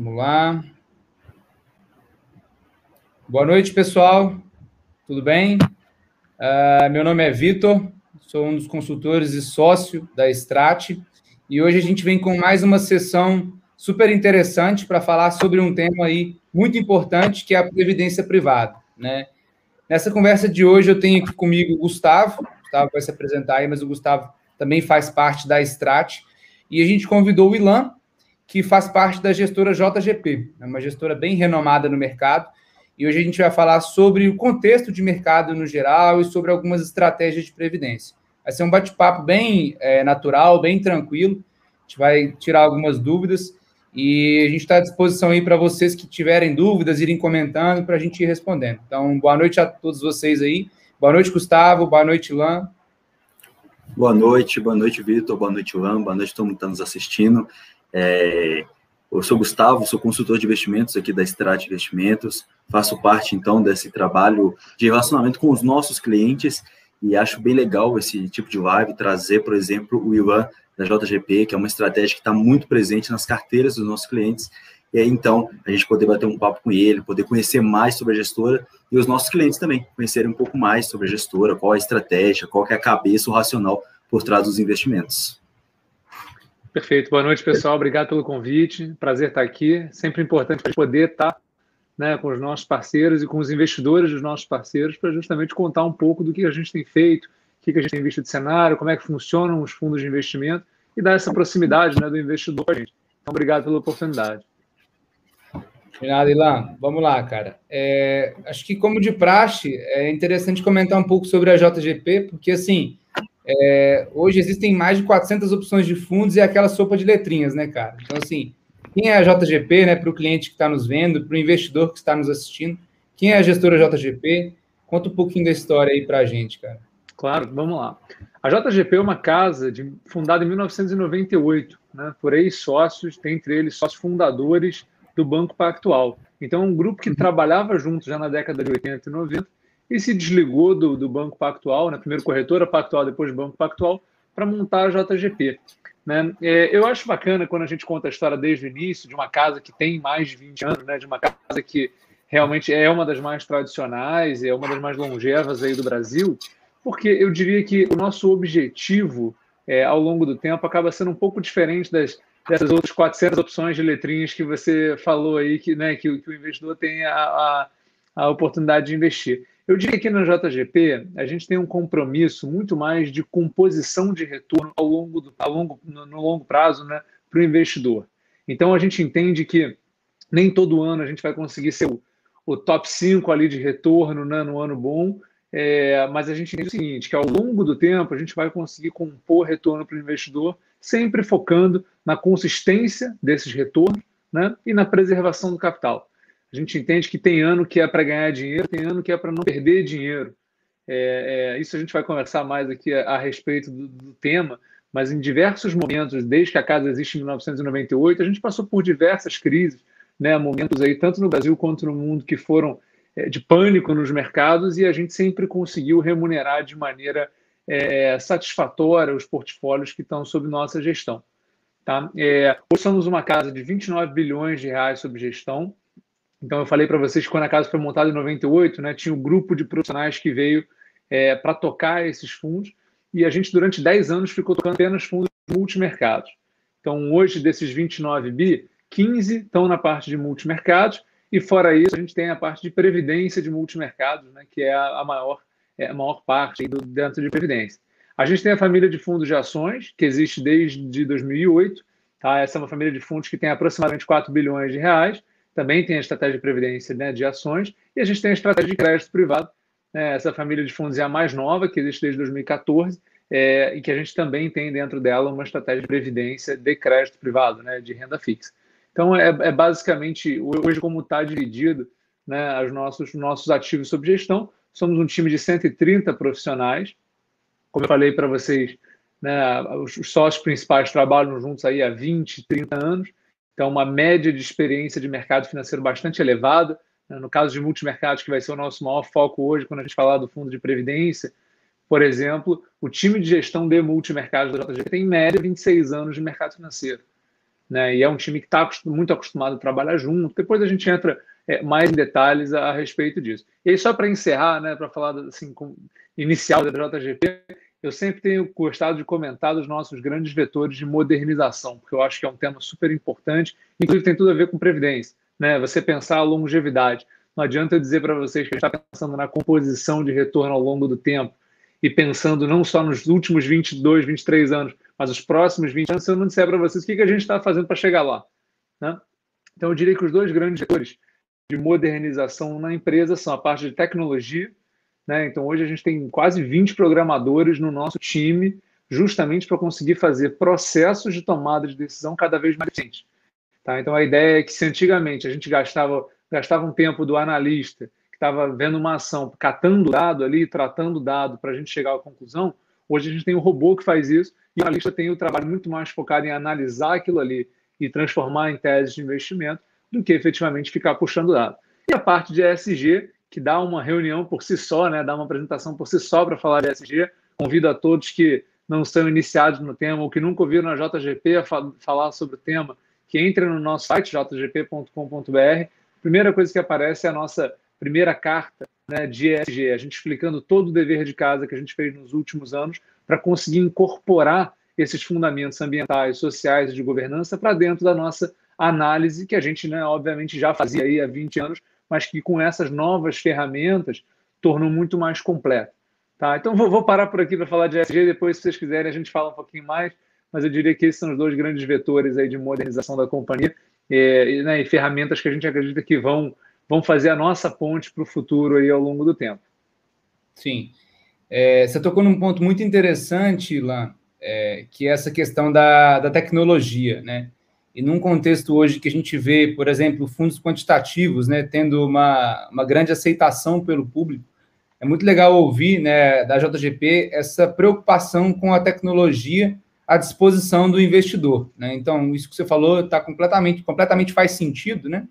Vamos lá. Boa noite, pessoal. Tudo bem? Uh, meu nome é Vitor, sou um dos consultores e sócio da Strat, e hoje a gente vem com mais uma sessão super interessante para falar sobre um tema aí muito importante, que é a previdência privada, né? Nessa conversa de hoje eu tenho aqui comigo o Gustavo, o Gustavo vai se apresentar aí, mas o Gustavo também faz parte da Strat, e a gente convidou o Ilan, que faz parte da gestora JGP, é uma gestora bem renomada no mercado, e hoje a gente vai falar sobre o contexto de mercado no geral e sobre algumas estratégias de previdência. Vai ser um bate-papo bem é, natural, bem tranquilo. A gente vai tirar algumas dúvidas e a gente está à disposição aí para vocês que tiverem dúvidas, irem comentando para a gente ir respondendo. Então, boa noite a todos vocês aí. Boa noite, Gustavo. Boa noite, Lan. Boa noite, boa noite, Vitor. Boa noite, Lan. Boa noite todo mundo que está nos assistindo. É, eu sou Gustavo, sou consultor de investimentos aqui da Strat Investimentos, faço parte então desse trabalho de relacionamento com os nossos clientes e acho bem legal esse tipo de live trazer, por exemplo, o Ivan da JGP, que é uma estratégia que está muito presente nas carteiras dos nossos clientes. E aí, então, a gente poder bater um papo com ele, poder conhecer mais sobre a gestora e os nossos clientes também conhecerem um pouco mais sobre a gestora, qual a estratégia, qual é a cabeça, o racional por trás dos investimentos. Perfeito. Boa noite, pessoal. Obrigado pelo convite. Prazer estar aqui. Sempre importante poder estar né, com os nossos parceiros e com os investidores dos nossos parceiros para justamente contar um pouco do que a gente tem feito, o que a gente tem visto de cenário, como é que funcionam os fundos de investimento e dar essa proximidade né, do investidor a gente. Então, obrigado pela oportunidade. Obrigado, Ilan. Vamos lá, cara. É, acho que, como de praxe, é interessante comentar um pouco sobre a JGP, porque, assim, é, hoje existem mais de 400 opções de fundos e aquela sopa de letrinhas, né, cara? Então, assim, quem é a JGP, né, para o cliente que está nos vendo, para o investidor que está nos assistindo? Quem é a gestora JGP? Conta um pouquinho da história aí para a gente, cara. Claro, vamos lá. A JGP é uma casa de, fundada em 1998, né, por ex-sócios, entre eles sócios fundadores do Banco Pactual. Então, é um grupo que uhum. trabalhava junto já na década de 80 e 90 e se desligou do, do Banco Pactual, né, primeiro corretora Pactual, depois Banco Pactual, para montar a JGP. Né? É, eu acho bacana quando a gente conta a história desde o início, de uma casa que tem mais de 20 anos, né, de uma casa que realmente é uma das mais tradicionais, é uma das mais longevas aí do Brasil, porque eu diria que o nosso objetivo é, ao longo do tempo acaba sendo um pouco diferente das, dessas outras 400 opções de letrinhas que você falou aí, que, né, que, que o investidor tem a, a, a oportunidade de investir. Eu diria que na JGP a gente tem um compromisso muito mais de composição de retorno ao longo do, ao longo, no, no longo prazo né, para o investidor. Então a gente entende que nem todo ano a gente vai conseguir ser o, o top 5 ali de retorno né, no ano bom, é, mas a gente entende o seguinte, que ao longo do tempo a gente vai conseguir compor retorno para o investidor, sempre focando na consistência desses retornos né, e na preservação do capital. A gente entende que tem ano que é para ganhar dinheiro, tem ano que é para não perder dinheiro. É, é, isso a gente vai conversar mais aqui a, a respeito do, do, tema, mas em diversos momentos, desde que a casa existe em 1998, a gente passou por diversas crises, né, momentos aí, tanto no Brasil quanto no mundo, que foram é, de pânico nos mercados, e a gente sempre conseguiu remunerar de maneira é, satisfatória os portfólios que estão sob nossa gestão. Tá? É, hoje somos uma casa de 29 bilhões de reais sob gestão, então, eu falei para vocês que quando a casa foi montada em 98, né, tinha um grupo de profissionais que veio é, para tocar esses fundos, e a gente, durante 10 anos, ficou tocando apenas fundos multimercados. Então, hoje, desses 29 bi, 15 estão na parte de multimercados, e fora isso, a gente tem a parte de previdência de multimercados, né, que é a, maior, é a maior parte do, dentro de previdência. A gente tem a família de fundos de ações, que existe desde 2008. Tá? Essa é uma família de fundos que tem aproximadamente 4 bilhões de reais, também tem a estratégia de previdência né, de ações, e a gente tem a estratégia de crédito privado, né, essa família de fundos é a mais nova, que existe desde 2014, é, e que a gente também tem dentro dela uma estratégia de previdência de crédito privado, né, de renda fixa. Então, é, é basicamente, hoje, como está dividido né, os nossos, nossos ativos sob gestão, somos um time de 130 profissionais, como eu falei para vocês, né, os sócios principais trabalham juntos aí há 20, 30 anos, então, uma média de experiência de mercado financeiro bastante elevada. Né? No caso de multimercados, que vai ser o nosso maior foco hoje, quando a gente falar do fundo de previdência, por exemplo, o time de gestão de multimercados da JGP tem, em média, 26 anos de mercado financeiro. né? E é um time que está muito acostumado a trabalhar junto. Depois a gente entra é, mais em detalhes a, a, respeito disso. E aí, só para encerrar, né, para falar assim, com, inicial da JGP, eu sempre tenho gostado de comentar dos nossos grandes vetores de modernização, porque eu acho que é um tema super importante, inclusive tem tudo a ver com previdência. Né? Você pensar a longevidade. Não adianta eu dizer para vocês que está pensando na composição de retorno ao longo do tempo e pensando não só nos últimos 22, 23 anos, mas os próximos 20 anos, se eu não disser para vocês o que, que a gente está fazendo para chegar lá. Né? Então, eu diria que os dois grandes vetores de modernização na empresa são a parte de tecnologia. Né? Então, hoje a gente tem quase 20 programadores no nosso time, justamente para conseguir fazer processos de tomada de decisão cada vez mais eficientes. Tá? Então, a ideia é que se antigamente a gente gastava gastava um tempo do analista que estava vendo uma ação, catando dado ali, tratando dado para a gente chegar à conclusão. Hoje a gente tem um robô que faz isso e o analista tem o trabalho muito mais focado em analisar aquilo ali e transformar em tese de investimento do que efetivamente ficar puxando dado. E a parte de ESG, que dá uma reunião por si só, né, dá uma apresentação por si só para falar de ESG. Convido a todos que não são iniciados no tema ou que nunca ouviram a JGP a falar sobre o tema, que entrem no nosso site, jgp.com.br, primeira coisa que aparece é a nossa primeira carta né, de ESG, a gente explicando todo o dever de casa que a gente fez nos últimos anos para conseguir incorporar esses fundamentos ambientais, sociais e de governança para dentro da nossa análise, que a gente, né, obviamente, já fazia aí há 20 anos, mas que com essas novas ferramentas tornou muito mais completo. Tá? Então, vou, vou parar por aqui para falar de ESG, depois, se vocês quiserem, a gente fala um pouquinho mais, mas eu diria que esses são os dois grandes vetores aí de modernização da companhia é, né, e ferramentas que a gente acredita que vão, vão fazer a nossa ponte para o futuro aí ao longo do tempo. Sim. É, você tocou num ponto muito interessante, Ilan, é, que é essa questão da, da tecnologia, né? E num contexto hoje que a gente vê, por exemplo, fundos quantitativos, né, tendo uma, uma grande aceitação pelo público, é muito legal ouvir, né, da JGP essa preocupação com a tecnologia à disposição do investidor. Né? Então, isso que você falou está completamente, completamente faz sentido, né?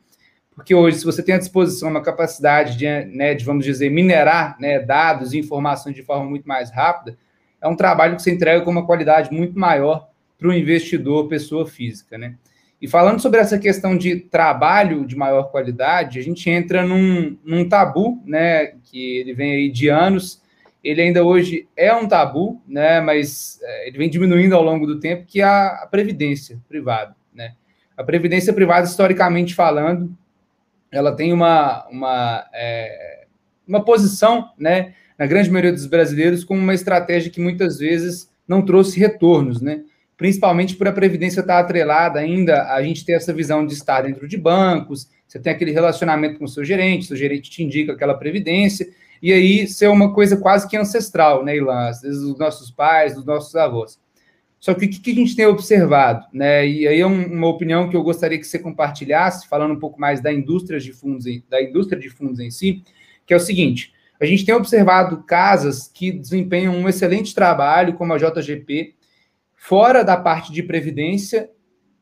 Porque hoje, se você tem à disposição uma capacidade de, né, de vamos dizer, minerar né, dados e informações de forma muito mais rápida, é um trabalho que você entrega com uma qualidade muito maior para o investidor, pessoa física, né? E falando sobre essa questão de trabalho de maior qualidade, a gente entra num, num tabu, né, que ele vem aí de anos, ele ainda hoje é um tabu, né, mas é, ele vem diminuindo ao longo do tempo, que é a, previdência privada. Né? A previdência privada, historicamente falando, ela tem uma, uma, é, uma posição, né, na grande maioria dos brasileiros, como uma estratégia que muitas vezes não trouxe retornos, né? Principalmente por a previdência estar atrelada ainda, a gente ter essa visão de estar dentro de bancos, você tem aquele relacionamento com o seu gerente, seu gerente te indica aquela previdência, e aí ser uma coisa quase que ancestral, né, Ilan? Às vezes dos nossos pais, dos nossos avós. Só que o que, a gente tem observado, né? E aí é uma opinião que eu gostaria que você compartilhasse, falando um pouco mais da indústria de fundos, da indústria de fundos em si, que é o seguinte: a gente tem observado casas que desempenham um excelente trabalho, como a JGP, fora da parte de previdência,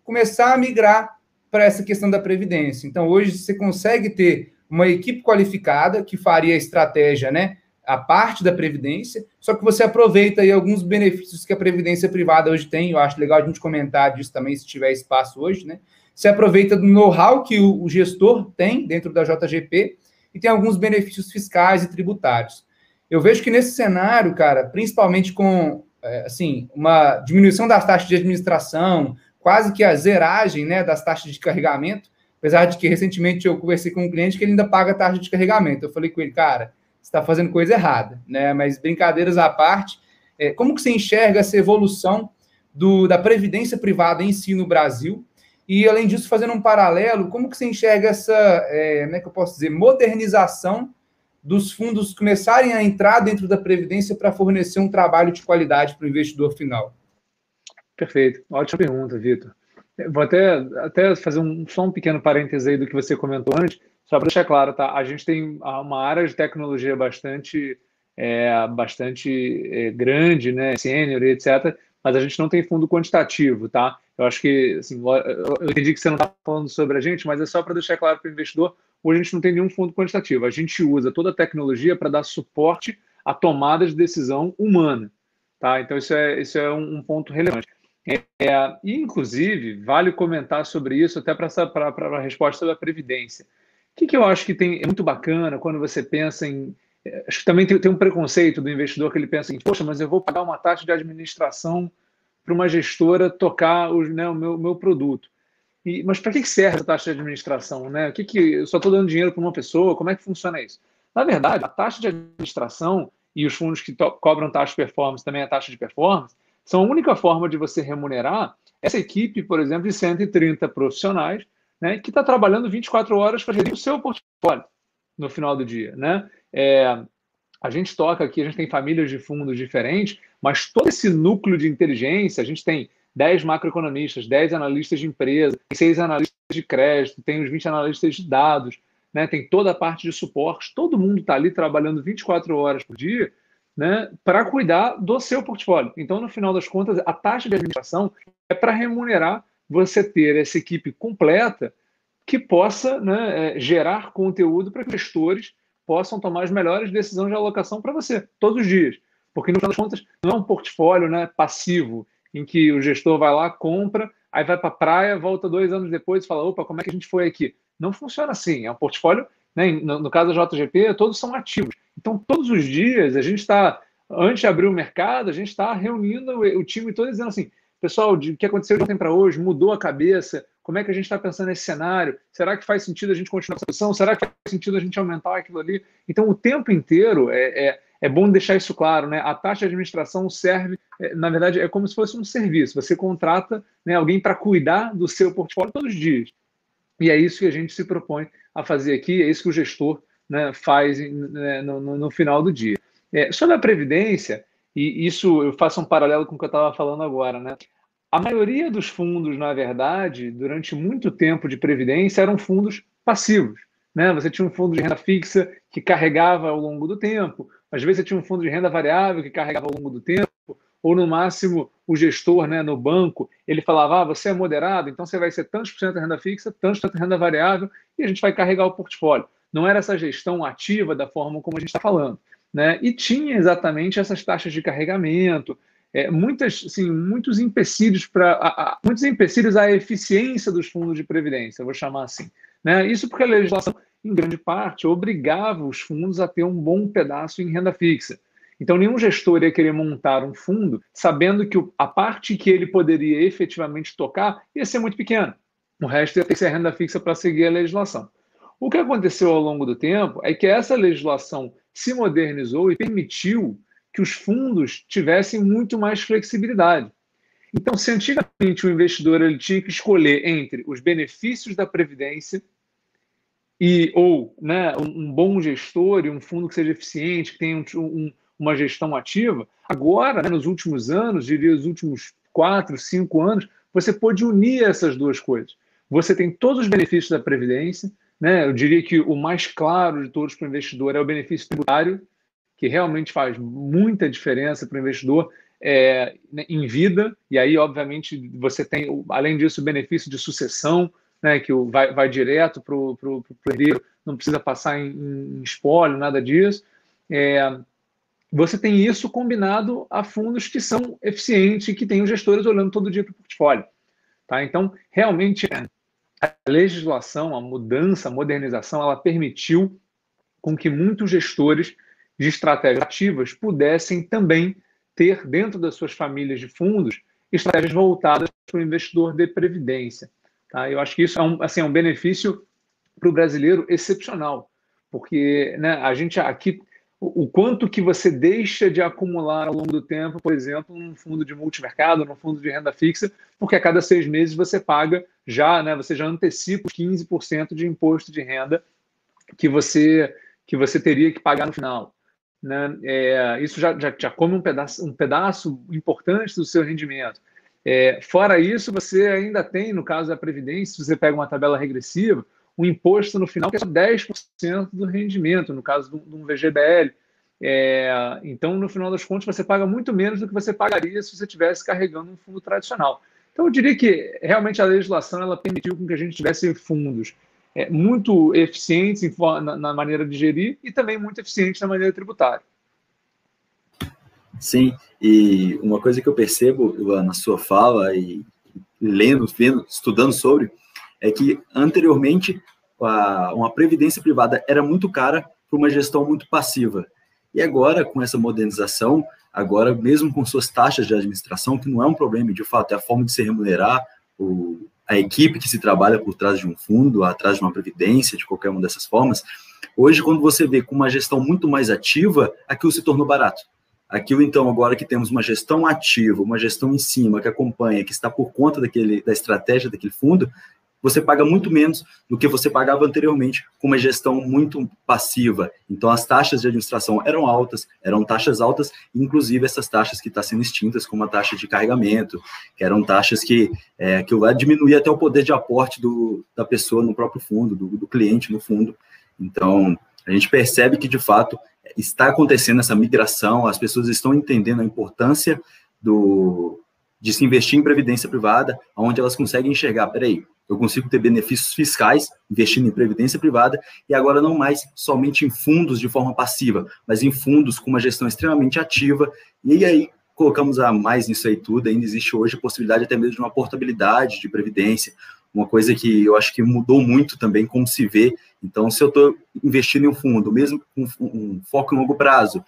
começar a migrar para essa questão da previdência. Então, hoje você consegue ter uma equipe qualificada que faria a estratégia, né? A parte da previdência, só que você aproveita aí alguns benefícios que a previdência privada hoje tem. Eu acho legal a gente comentar disso também, se tiver espaço hoje, né? Você aproveita do know-how que o, o gestor tem dentro da JGP e tem alguns benefícios fiscais e tributários. Eu vejo que nesse cenário, cara, principalmente com assim uma diminuição das taxas de administração, quase que a zeragem né, das taxas de carregamento, Apesar de que recentemente eu conversei com um cliente que ele ainda paga taxa de carregamento. Eu falei com ele, cara, você está fazendo coisa errada, né? Mas brincadeiras à parte, é, como que você enxerga essa evolução do, da previdência privada em si no Brasil? E além disso, fazendo um paralelo, como que você enxerga essa, é, como é que eu posso dizer, modernização dos fundos começarem a entrar dentro da previdência para fornecer um trabalho de qualidade para o investidor final? Perfeito, ótima pergunta, Vitor. Vou até, até fazer um, só um pequeno parêntese aí do que você comentou antes, só para deixar claro, tá? A gente tem uma área de tecnologia bastante, é, bastante é, grande, né? Sênior e etc., mas a gente não tem fundo quantitativo, tá? Eu acho que, assim, eu entendi que você não está falando sobre a gente, mas é só para deixar claro para o investidor, hoje a gente não tem nenhum fundo quantitativo. A gente usa toda a tecnologia para dar suporte à tomada de decisão humana, tá? Então, isso é, isso é um, ponto relevante. É, e, inclusive, vale comentar sobre isso até para a resposta da Previdência. O que, que, eu acho que tem, é muito bacana quando você pensa em. É, acho que também tem, tem um preconceito do investidor que ele pensa em, poxa, mas eu vou pagar uma taxa de administração para uma gestora tocar né, o meu, meu produto. E, mas para que serve essa taxa de administração? Né? O que, que eu só estou dando dinheiro para uma pessoa? Como é que funciona isso? Na verdade, a taxa de administração e os fundos que cobram taxa de performance, também a taxa de performance, são a única forma de você remunerar essa equipe, por exemplo, de 130 profissionais, né, que está trabalhando 24 horas para gerir o seu portfólio no final do dia. Né? É, a gente toca aqui, a gente tem famílias de fundos diferentes, mas todo esse núcleo de inteligência, a gente tem 10 macroeconomistas, 10 analistas de empresa, 6 analistas de crédito, tem os 20 analistas de dados, né? tem toda a parte de suporte, todo mundo está ali trabalhando 24 horas por dia né, para cuidar do seu portfólio. Então, no final das contas, a taxa de administração é para remunerar você ter essa equipe completa que possa né, é, gerar conteúdo para que gestores possam tomar as melhores decisões de alocação para você, todos os dias. Porque, no final das contas, não é um portfólio né, passivo, em que o gestor vai lá, compra, aí vai para a praia, volta dois anos depois e fala: opa, como é que a gente foi aqui? Não funciona assim. É um portfólio, né, no, no caso da JGP, todos são ativos. Então, todos os dias, a gente está, antes de abrir o mercado, a gente está reunindo o time todo dizendo assim: pessoal, o que aconteceu de ontem para hoje mudou a cabeça. Como é que a gente está pensando nesse cenário? Será que faz sentido a gente continuar essa posição? Será que faz sentido a gente aumentar aquilo ali? Então, o tempo inteiro é, é, é bom deixar isso claro, né? A taxa de administração serve, é, na verdade, é como se fosse um serviço. Você contrata né, alguém para cuidar do seu portfólio todos os dias. E é isso que a gente se propõe a fazer aqui, é isso que o gestor né, faz né, no, no, final do dia. É, sobre a Previdência, e isso eu faço um paralelo com o que eu estava falando agora, né? A maioria dos fundos, na verdade, durante muito tempo de previdência, eram fundos passivos. Né? Você tinha um fundo de renda fixa que carregava ao longo do tempo, às vezes você tinha um fundo de renda variável que carregava ao longo do tempo, ou no máximo o gestor né, no banco, ele falava, ah, você é moderado, então você vai ser tantos por cento de renda fixa, tantos por cento de renda variável, e a gente vai carregar o portfólio. Não era essa gestão ativa da forma como a gente está falando. Né? E tinha exatamente essas taxas de carregamento, é, muitas, assim, muitos empecilhos para muitos empecilhos à eficiência dos fundos de previdência, vou chamar assim. Né? Isso porque a legislação, em grande parte, obrigava os fundos a ter um bom pedaço em renda fixa. Então, nenhum gestor ia querer montar um fundo sabendo que a parte que ele poderia efetivamente tocar ia ser muito pequena. O resto ia ter que ser renda fixa para seguir a legislação. O que aconteceu ao longo do tempo é que essa legislação se modernizou e permitiu que os fundos tivessem muito mais flexibilidade. Então, se antigamente o investidor ele tinha que escolher entre os benefícios da previdência e ou né, um, bom gestor e um fundo que seja eficiente, que tenha um, um, uma gestão ativa, agora, né, nos últimos anos, diria os últimos quatro, cinco anos, você pode unir essas duas coisas. Você tem todos os benefícios da previdência, né? Eu diria que o mais claro de todos para o investidor é o benefício tributário, que realmente faz muita diferença para o investidor é, né, em vida. E aí, obviamente, você tem, além disso, o benefício de sucessão, né, que vai, vai direto para o herdeiro, não precisa passar em, em espólio, nada disso. É, você tem isso combinado a fundos que são eficientes e que têm os gestores olhando todo dia para o portfólio. Tá? Então, realmente, a legislação, a mudança, a modernização, ela permitiu com que muitos gestores de estratégias ativas pudessem também ter dentro das suas famílias de fundos estratégias voltadas para o investidor de previdência. Tá? Eu acho que isso é um, assim, é um benefício para o brasileiro excepcional, porque né, a gente aqui o quanto que você deixa de acumular ao longo do tempo, por exemplo, num fundo de multimercado, num fundo de renda fixa, porque a cada seis meses você paga já, né, você já antecipa os 15% de imposto de renda que você, que você teria que pagar no final. Né? É, isso já, já, já come um pedaço, um pedaço importante do seu rendimento. É, fora isso, você ainda tem, no caso da Previdência, se você pega uma tabela regressiva, um imposto no final que é só 10% do rendimento, no caso de um VGBL. É, então, no final das contas, você paga muito menos do que você pagaria se você estivesse carregando um fundo tradicional. Então, eu diria que realmente a legislação ela permitiu que a gente tivesse fundos é, muito eficientes na, na maneira de gerir e também muito eficientes na maneira tributária. Sim, e uma coisa que eu percebo na sua fala e lendo, vendo, estudando sobre, é que anteriormente uma previdência privada era muito cara para uma gestão muito passiva. E agora, com essa modernização, agora mesmo com suas taxas de administração, que não é um problema, de fato, é a forma de se remunerar o, a equipe que se trabalha por trás de um fundo, atrás de uma previdência, de qualquer uma dessas formas. Hoje, quando você vê com uma gestão muito mais ativa, aquilo se tornou barato. Aquilo, então, agora que temos uma gestão ativa, uma gestão em cima, que acompanha, que está por conta daquele, da estratégia daquele fundo, você paga muito menos do que você pagava anteriormente com uma gestão muito passiva. Então, as taxas de administração eram altas, eram taxas altas, inclusive essas taxas que estão tá sendo extintas, como a taxa de carregamento, que eram taxas que, é, que vai até o poder de aporte do, da pessoa no próprio fundo, do, do cliente no fundo. Então, a gente percebe que, de fato, está acontecendo essa migração, as pessoas estão entendendo a importância do, de se investir em previdência privada, onde elas conseguem enxergar, peraí, eu consigo ter benefícios fiscais investindo em previdência privada e agora não mais somente em fundos de forma passiva, mas em fundos com uma gestão extremamente ativa. E aí colocamos a mais nisso aí tudo, ainda existe hoje a possibilidade até mesmo de uma portabilidade de previdência, uma coisa que eu acho que mudou muito também como se vê. Então, se eu estou investindo em um fundo, mesmo com um foco em longo prazo,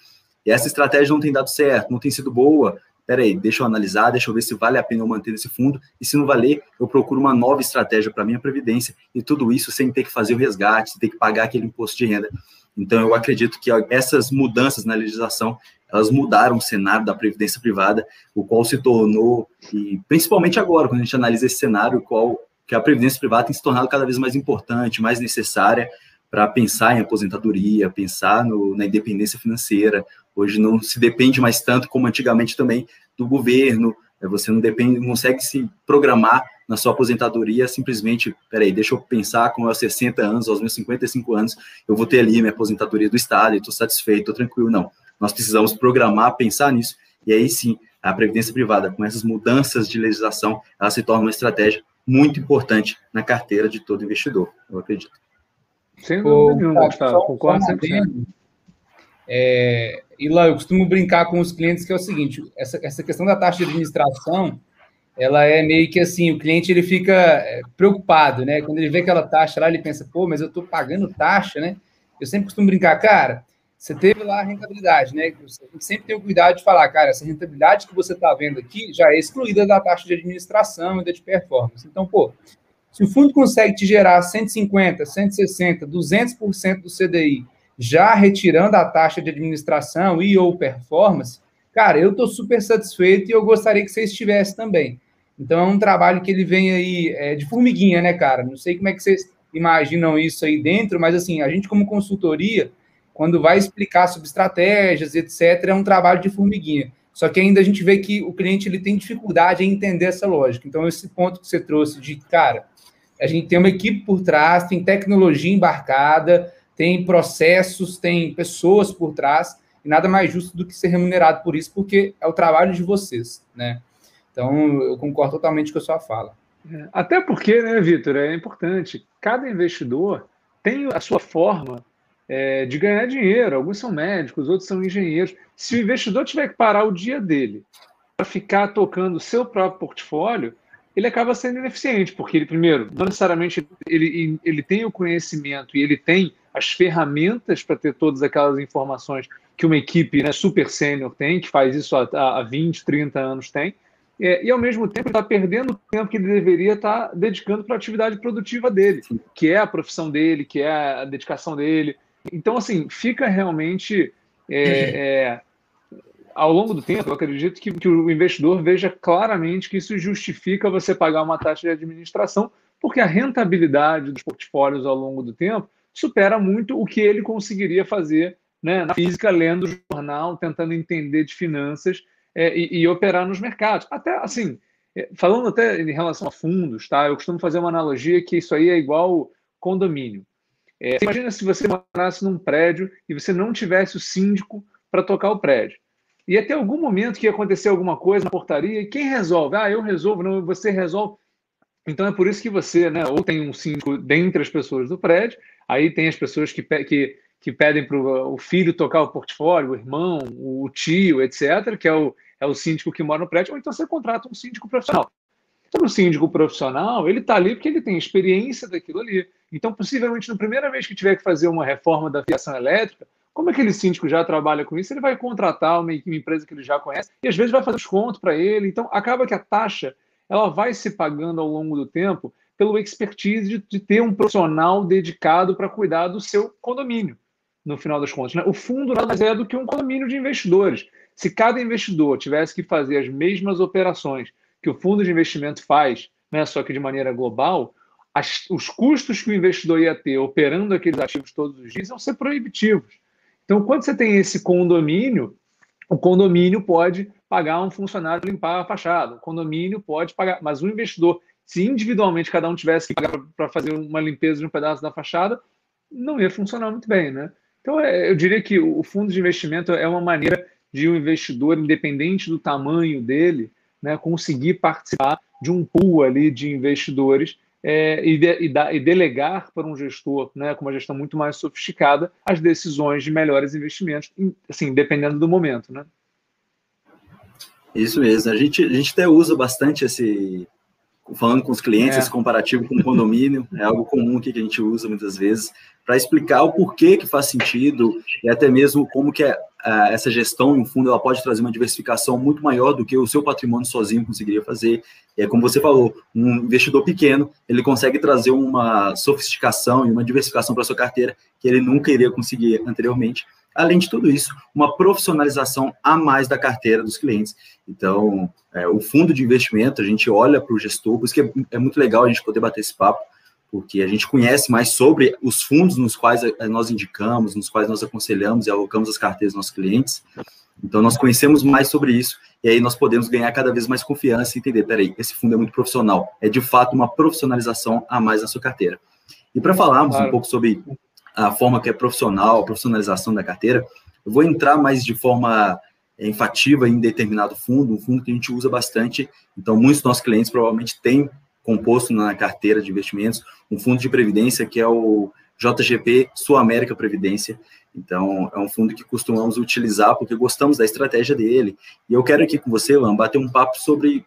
e essa estratégia não tem dado certo, não tem sido boa, peraí, deixa eu analisar, deixa eu ver se vale a pena eu manter esse fundo, e se não valer, eu procuro uma nova estratégia para minha previdência, e tudo isso sem ter que fazer o resgate, sem ter que pagar aquele imposto de renda. Então, eu acredito que essas mudanças na legislação, elas mudaram o cenário da previdência privada, o qual se tornou, e principalmente agora, quando a gente analisa esse cenário, o qual que a previdência privada tem se tornado cada vez mais importante, mais necessária para pensar em aposentadoria, pensar no, na independência financeira, Hoje não se depende mais tanto como antigamente também do governo. Né? Você não depende, não consegue se programar na sua aposentadoria simplesmente, peraí, deixa eu pensar com meus 60 anos, aos meus 55 anos, eu vou ter ali minha aposentadoria do Estado e estou satisfeito, estou tranquilo. Não. Nós precisamos programar, pensar nisso, e aí sim, a Previdência Privada, com essas mudanças de legislação, ela se torna uma estratégia muito importante na carteira de todo investidor, eu acredito. Sem dúvida nenhuma, Gustavo, concordo 100%. É, e lá eu costumo brincar com os clientes que é o seguinte: essa, essa questão da taxa de administração, ela é meio que assim, o cliente ele fica é, preocupado, né? Quando ele vê aquela taxa lá, ele pensa, pô, mas eu estou pagando taxa, né? Eu sempre costumo brincar, cara, você teve lá a rentabilidade, né? Sempre tem o cuidado de falar, cara, essa rentabilidade que você está vendo aqui já é excluída da taxa de administração e da de performance. Então, pô, se o fundo consegue te gerar 150, 160, 200% do CDI já retirando a taxa de administração e ou performance, cara, eu estou super satisfeito e eu gostaria que você estivesse também. Então é um trabalho que ele vem aí é, de formiguinha, né, cara? Não sei como é que vocês imaginam isso aí dentro, mas assim, a gente como consultoria, quando vai explicar sobre estratégias, etc., é um trabalho de formiguinha. Só que ainda a gente vê que o cliente ele tem dificuldade em entender essa lógica. Então, esse ponto que você trouxe de, cara, a gente tem uma equipe por trás, tem tecnologia embarcada, tem processos, tem pessoas por trás, e nada mais justo do que ser remunerado por isso, porque é o trabalho de vocês, né? Então, eu concordo totalmente com a sua fala. É, até porque, né, Vitor, é importante, cada investidor tem a sua forma é, de ganhar dinheiro. Alguns são médicos, outros são engenheiros. Se o investidor tiver que parar o dia dele para ficar tocando o seu próprio portfólio, ele acaba sendo ineficiente, porque ele, primeiro, não necessariamente ele, ele tem o conhecimento e ele tem as ferramentas para ter todas aquelas informações que uma equipe né, super sênior tem, que faz isso há, há 20, 30 anos tem, é, e ao mesmo tempo está perdendo o tempo que ele deveria estar tá dedicando para a atividade produtiva dele, que é a profissão dele, que é a dedicação dele. Então, assim, fica realmente. É, é, ao longo do tempo, eu acredito que, que o investidor veja claramente que isso justifica você pagar uma taxa de administração, porque a rentabilidade dos portfólios ao longo do tempo supera muito o que ele conseguiria fazer né, na física, lendo jornal, tentando entender de finanças é, e, e, operar nos mercados. Até assim, é, falando até em relação a fundos, tá? Eu costumo fazer uma analogia que isso aí é igual condomínio. É, imagina se você morasse num prédio e você não tivesse o síndico para tocar o prédio. E até algum momento que ia acontecer alguma coisa na portaria, e quem resolve? Ah, eu resolvo, não, você resolve. Então é por isso que você, né, ou tem um síndico dentre as pessoas do prédio, Aí tem as pessoas que, que, que pedem para o filho tocar o portfólio, o irmão, o tio, etc., que é o, é o síndico que mora no prédio, ou então você contrata um síndico profissional. Então, o síndico profissional, ele está ali porque ele tem experiência daquilo ali. Então, possivelmente, na primeira vez que tiver que fazer uma reforma da fiação elétrica, como aquele síndico já trabalha com isso, ele vai contratar uma, uma empresa que ele já conhece e, às vezes, vai fazer desconto para ele. Então, acaba que a taxa ela vai se pagando ao longo do tempo pelo expertise de, de ter um profissional dedicado para cuidar do seu condomínio, no final das contas. Né? O fundo nada mais é do que um condomínio de investidores. Se cada investidor tivesse que fazer as mesmas operações que o fundo de investimento faz, né, só que de maneira global, as, os custos que o investidor ia ter operando aqueles ativos todos os dias iam ser proibitivos. Então, quando você tem esse condomínio, o condomínio pode pagar um funcionário limpar a fachada, o condomínio pode pagar, mas o investidor, se individualmente cada um tivesse que pagar para fazer uma limpeza de um pedaço da fachada, não ia funcionar muito bem, né? Então, é, eu diria que o fundo de investimento é uma maneira de um investidor, independente do tamanho dele, né, conseguir participar de um pool ali de investidores é, e, de, e, da, e, delegar para um gestor, né, com uma gestão muito mais sofisticada, as decisões de melhores investimentos, assim, dependendo do momento, né? Isso mesmo. A gente, a gente até usa bastante esse, falando com os clientes, é. esse comparativo com o condomínio, é algo comum que a gente usa muitas vezes, para explicar o porquê que faz sentido e até mesmo como que é, essa gestão, no fundo, ela pode trazer uma diversificação muito maior do que o seu patrimônio sozinho conseguiria fazer. É como você falou, um investidor pequeno, ele consegue trazer uma sofisticação e uma diversificação para sua carteira que ele nunca iria conseguir anteriormente. Além de tudo isso, uma profissionalização a mais da carteira dos clientes. Então, é, o fundo de investimento, a gente olha para o gestor, por isso que é, é muito legal a gente poder bater esse papo, porque a gente conhece mais sobre os fundos nos quais eh, nós indicamos, nos quais nós aconselhamos e alocamos as carteiras dos nossos clientes. Então, nós conhecemos mais sobre isso e aí nós podemos ganhar cada vez mais confiança e entender, peraí, esse fundo é muito profissional, é de fato uma profissionalização a mais na sua carteira. E para falarmos claro. um pouco sobre a forma que é profissional, a profissionalização da carteira, eu vou entrar mais de forma enfativa em determinado fundo, um fundo que a gente usa bastante, então muitos dos nossos clientes provavelmente têm composto na carteira de investimentos, um fundo de previdência que é o JGP Sul América Previdência. Então, é um fundo que costumamos utilizar porque gostamos da estratégia dele. E eu quero aqui com você, Lan, bater um papo sobre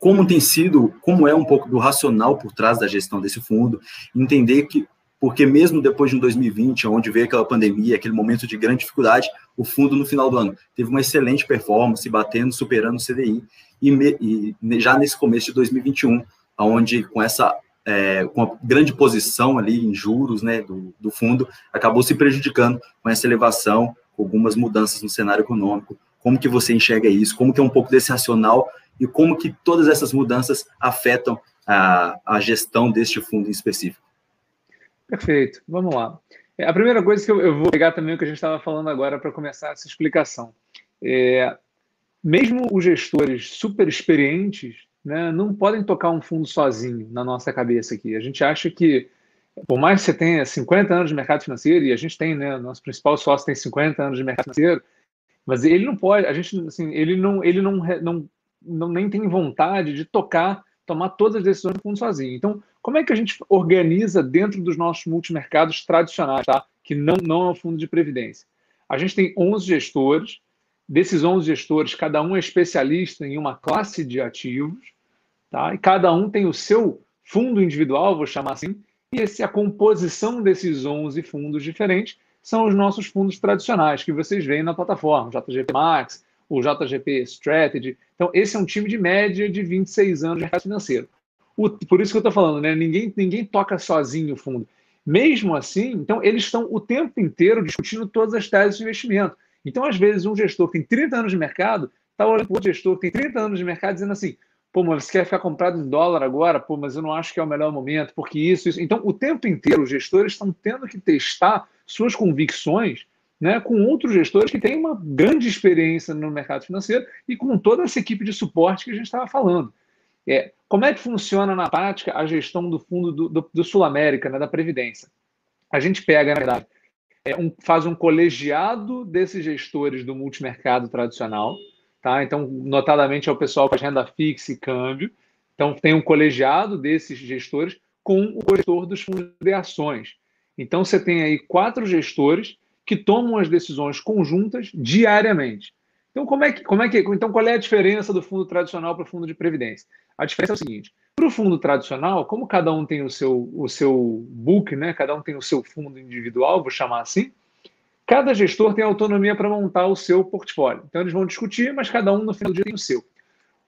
como tem sido, como é um pouco do racional por trás da gestão desse fundo, entender que, porque mesmo depois de um 2020, onde veio aquela pandemia, aquele momento de grande dificuldade, o fundo no final do ano teve uma excelente performance, batendo, superando o CDI, e, me, e já nesse começo de 2021, onde com essa é, com a grande posição ali em juros né, do, do fundo, acabou se prejudicando com essa elevação, com algumas mudanças no cenário econômico. Como que você enxerga isso? Como que é um pouco desse racional e como que todas essas mudanças afetam a, a gestão deste fundo em específico? Perfeito, vamos lá. É, a primeira coisa que eu, eu vou pegar também o que a gente estava falando agora para começar essa explicação. É, mesmo os gestores super experientes, né, não podem tocar um fundo sozinho na nossa cabeça aqui. A gente acha que, por mais que você tenha 50 anos de mercado financeiro, e a gente tem, né, nosso principal sócio tem 50 anos de mercado financeiro, mas ele não pode, a gente, assim, ele não, ele não, não, não nem tem vontade de tocar, tomar todas as decisões do fundo sozinho. Então, como é que a gente organiza dentro dos nossos multimercados tradicionais, tá? que não, não é um fundo de previdência? A gente tem 11 gestores, Desses 11 gestores, cada um é especialista em uma classe de ativos, tá? e cada um tem o seu fundo individual, vou chamar assim, e esse, a composição desses 11 fundos diferentes são os nossos fundos tradicionais que vocês veem na plataforma, JGP Max, o JGP Strategy. Então, esse é um time de média de 26 anos de mercado financeiro. O, por isso que eu estou falando, né? Ninguém, ninguém toca sozinho o fundo. Mesmo assim, então, eles estão o tempo inteiro discutindo todas as teses de investimento. Então, às vezes, um gestor que tem 30 anos de mercado está olhando para outro gestor que tem 30 anos de mercado dizendo assim: pô, mas você quer ficar comprado em dólar agora? Pô, mas eu não acho que é o melhor momento, porque isso, isso. Então, o tempo inteiro, os gestores estão tendo que testar suas convicções né, com outros gestores que têm uma grande experiência no mercado financeiro e com toda essa equipe de suporte que a gente estava falando. É, como é que funciona na prática a gestão do fundo do, do, do Sul América, né, da Previdência? A gente pega, na verdade, é um, faz um colegiado desses gestores do multimercado tradicional, tá? Então, notadamente é o pessoal com renda fixa e câmbio. Então, tem um colegiado desses gestores com o gestor dos fundos de ações. Então, você tem aí quatro gestores que tomam as decisões conjuntas diariamente. Então, como é que, como é que, então qual é a diferença do fundo tradicional para o fundo de previdência? A diferença é o seguinte: para o fundo tradicional, como cada um tem o seu, o seu book, né? cada um tem o seu fundo individual, vou chamar assim, cada gestor tem autonomia para montar o seu portfólio. Então, eles vão discutir, mas cada um no final do dia tem o seu.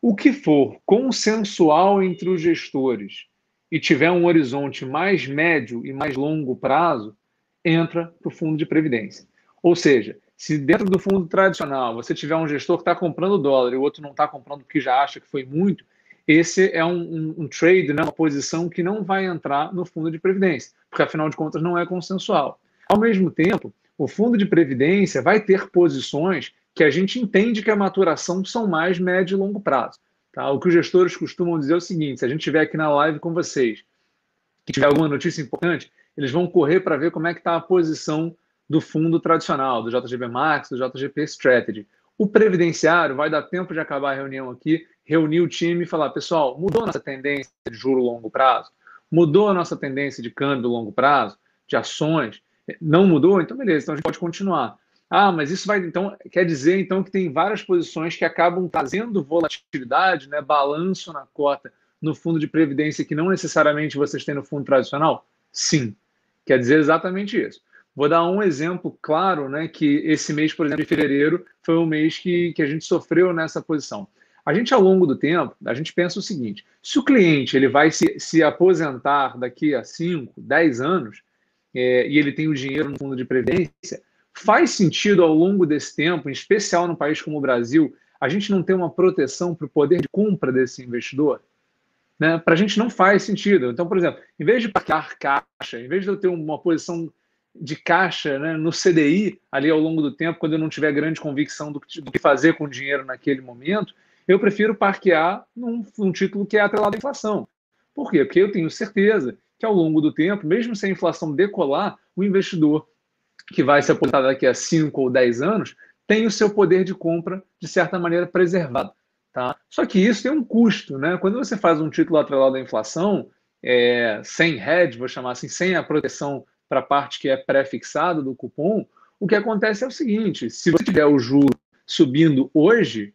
O que for consensual entre os gestores e tiver um horizonte mais médio e mais longo prazo, entra para o fundo de previdência. Ou seja, se dentro do fundo tradicional você tiver um gestor que está comprando dólar e o outro não está comprando porque já acha que foi muito, esse é um, um, um, trade, né, uma posição que não vai entrar no fundo de previdência, porque afinal de contas não é consensual. Ao mesmo tempo, o fundo de previdência vai ter posições que a gente entende que a maturação são mais médio e longo prazo. Tá? O que os gestores costumam dizer é o seguinte: se a gente estiver aqui na live com vocês, que tiver alguma notícia importante, eles vão correr para ver como é que está a posição do fundo tradicional, do JGB Max, do JGP Strategy. O previdenciário vai dar tempo de acabar a reunião aqui, reunir o time e falar, pessoal, mudou nossa tendência de juro longo prazo? Mudou a nossa tendência de câmbio longo prazo, de ações? Não mudou? Então, beleza, então a gente pode continuar. Ah, mas isso vai então quer dizer então que tem várias posições que acabam trazendo volatilidade, né, balanço na cota no fundo de previdência que não necessariamente vocês têm no fundo tradicional? Sim. Quer dizer exatamente isso. Vou dar um exemplo claro, né, que esse mês, por exemplo, de fevereiro, foi um mês que, que a gente sofreu nessa posição. A gente, ao longo do tempo, a gente pensa o seguinte: se o cliente ele vai se, se aposentar daqui a 5, 10 anos, é, e ele tem o dinheiro no fundo de previdência, faz sentido ao longo desse tempo, em especial num país como o Brasil, a gente não ter uma proteção para o poder de compra desse investidor? Né? Para a gente não faz sentido. Então, por exemplo, em vez de parquear caixa, em vez de eu ter uma posição de caixa né, no CDI ali ao longo do tempo, quando eu não tiver grande convicção do que fazer com o dinheiro naquele momento, eu prefiro parquear num, num título que é atrelado à inflação. Por quê? Porque eu tenho certeza que ao longo do tempo, mesmo se a inflação decolar, o investidor que vai se aposentar daqui a 5 ou 10 anos tem o seu poder de compra, de certa maneira, preservado. Tá? Só que isso tem um custo. Né? Quando você faz um título atrelado à inflação, é, sem hedge, vou chamar assim, sem a proteção para a parte que é pré-fixada do cupom, o que acontece é o seguinte: se você tiver o juro subindo hoje,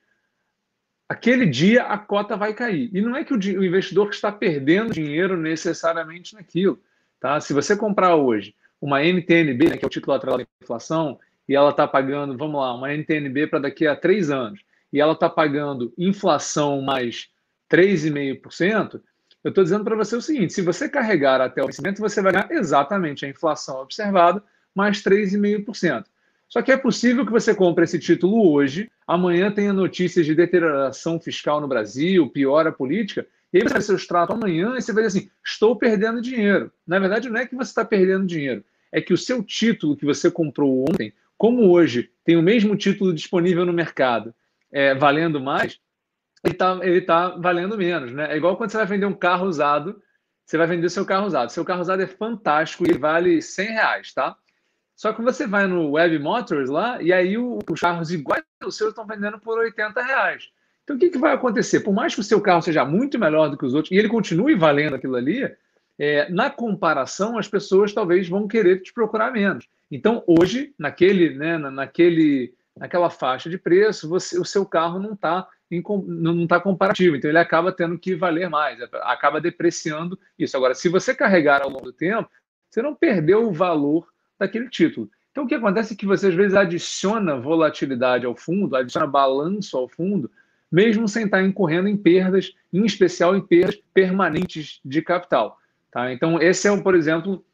aquele dia a cota vai cair. E não é que o, investidor está perdendo dinheiro necessariamente naquilo. Tá? Se você comprar hoje uma NTNB, né, que é o título atrelado à inflação, e ela está pagando, vamos lá, uma NTNB para daqui a três anos, e ela está pagando inflação mais 3,5%, eu estou dizendo para você o seguinte: se você carregar até o vencimento, você vai ganhar exatamente a inflação observada mais 3,5%. Só que é possível que você compre esse título hoje, amanhã tenha notícias de deterioração fiscal no Brasil, piora a política, e aí você vai ser extrato amanhã e você vai dizer assim: estou perdendo dinheiro. Na verdade, não é que você está perdendo dinheiro, é que o seu título que você comprou ontem, como hoje tem o mesmo título disponível no mercado, é, valendo mais, ele está ele tá valendo menos. Né? É igual quando você vai vender um carro usado, você vai vender seu carro usado. Seu carro usado é fantástico e vale 100 reais, tá? Só que você vai no Web Motors lá e aí os carros iguais ao seu estão vendendo por 80 reais. Então o que, que vai acontecer? Por mais que o seu carro seja muito melhor do que os outros e ele continue valendo aquilo ali, é, na comparação as pessoas talvez vão querer te procurar menos. Então hoje, naquele, né, naquele, naquela faixa de preço, você, o seu carro não está não está comparativo, então ele acaba tendo que valer mais, acaba depreciando isso. Agora, se você carregar ao longo do tempo, você não perdeu o valor daquele título. Então, o que acontece é que você às vezes adiciona volatilidade ao fundo, adiciona balanço ao fundo, mesmo sem estar incorrendo em perdas, em especial em perdas permanentes de capital. Tá? Então, esse é, por exemplo,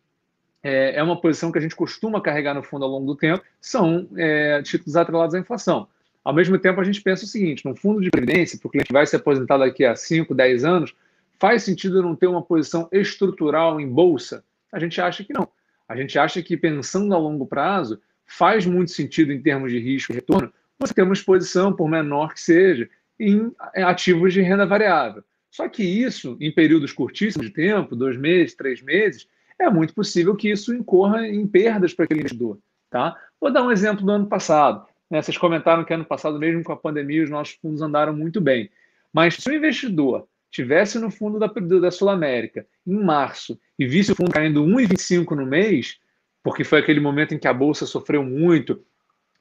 é, é uma posição que a gente costuma carregar no fundo ao longo do tempo, são é, títulos atrelados à inflação. Ao mesmo tempo, a gente pensa o seguinte: no fundo de previdência, para o cliente vai se aposentar daqui a 5, 10 anos, faz sentido não ter uma posição estrutural em bolsa? A gente acha que não. A gente acha que pensando a longo prazo, faz muito sentido em termos de risco e retorno você ter uma exposição, por menor que seja, em ativos de renda variável. Só que isso, em períodos curtíssimos de tempo, dois meses, três meses, é muito possível que isso incorra em perdas para aquele investidor. Tá? Vou dar um exemplo do ano passado. Né? Vocês comentaram que ano passado, mesmo com a pandemia, os nossos fundos andaram muito bem. Mas se o investidor tivesse no fundo da, da Sul América em março e visse o fundo caindo 1,25 no mês, porque foi aquele momento em que a bolsa sofreu muito,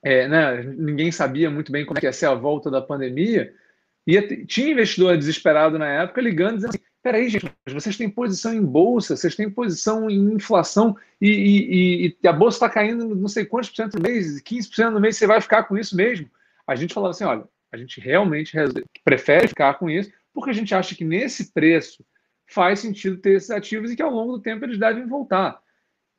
é, né, ninguém sabia muito bem como é ia ser a volta da pandemia, e tinha investidor desesperado na época ligando dizendo assim, peraí, gente, vocês têm posição em bolsa, vocês têm posição em inflação e, e, e a bolsa está caindo não sei quantos por cento no mês, 15% no mês, você vai ficar com isso mesmo? A gente falava assim, olha, a gente realmente prefere ficar com isso porque a gente acha que nesse preço faz sentido ter esses ativos e que ao longo do tempo eles devem voltar.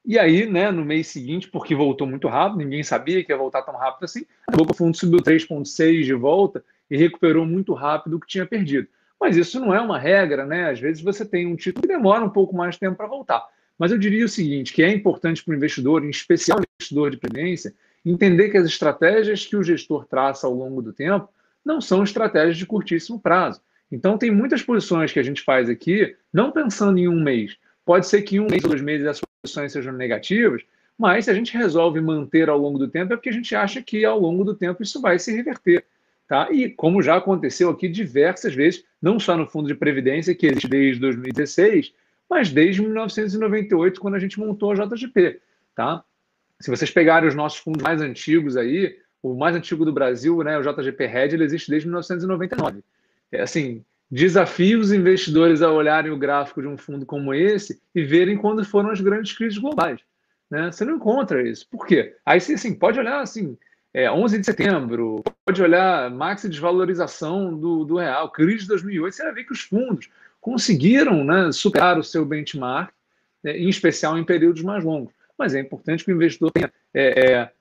E aí, né, no mês seguinte, porque voltou muito rápido, ninguém sabia que ia voltar tão rápido assim, o fundo subiu 3,6 de volta e recuperou muito rápido o que tinha perdido. Mas isso não é uma regra, né? Às vezes você tem um título que demora um pouco mais de tempo para voltar. Mas eu diria o seguinte, que é importante para o investidor, em especial investidor de previdência, entender que as estratégias que o gestor traça ao longo do tempo não são estratégias de curtíssimo prazo. Então, tem muitas posições que a gente faz aqui, não pensando em um mês. Pode ser que em um mês ou dois meses as posições sejam negativas, mas se a gente resolve manter ao longo do tempo, é porque a gente acha que ao longo do tempo isso vai se reverter. Tá? E como já aconteceu aqui diversas vezes, não só no fundo de previdência, que existe desde 2016, mas desde 1998, quando a gente montou a JGP. Tá? Se vocês pegarem os nossos fundos mais antigos aí, o mais antigo do Brasil, né, o JGP Red, ele existe desde 1999. É, assim, desafio os investidores a olharem o gráfico de um fundo como esse e verem quando foram as grandes crises globais. Né? Você não encontra isso. Por quê? Aí você assim, pode olhar assim, é, 11 de setembro, pode olhar máxima desvalorização do, do real, crise de 2008, você vai ver que os fundos conseguiram né, superar o seu benchmark, né, em especial em períodos mais longos. Mas é importante que o investidor tenha é, é,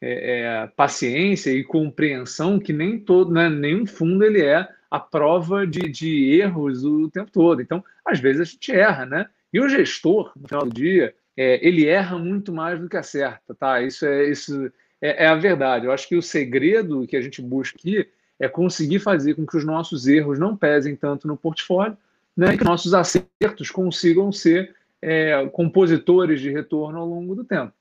é, é paciência e compreensão que nem todo, né, nenhum fundo ele é a prova de, de erros o tempo todo. Então, às vezes a gente erra, né? E o gestor, no final do dia, é, ele erra muito mais do que acerta, tá? Isso é, isso é, é, a verdade. Eu acho que o segredo que a gente busca aqui é conseguir fazer com que os nossos erros não pesem tanto no portfólio, né? E que nossos acertos consigam ser é, compositores de retorno ao longo do tempo.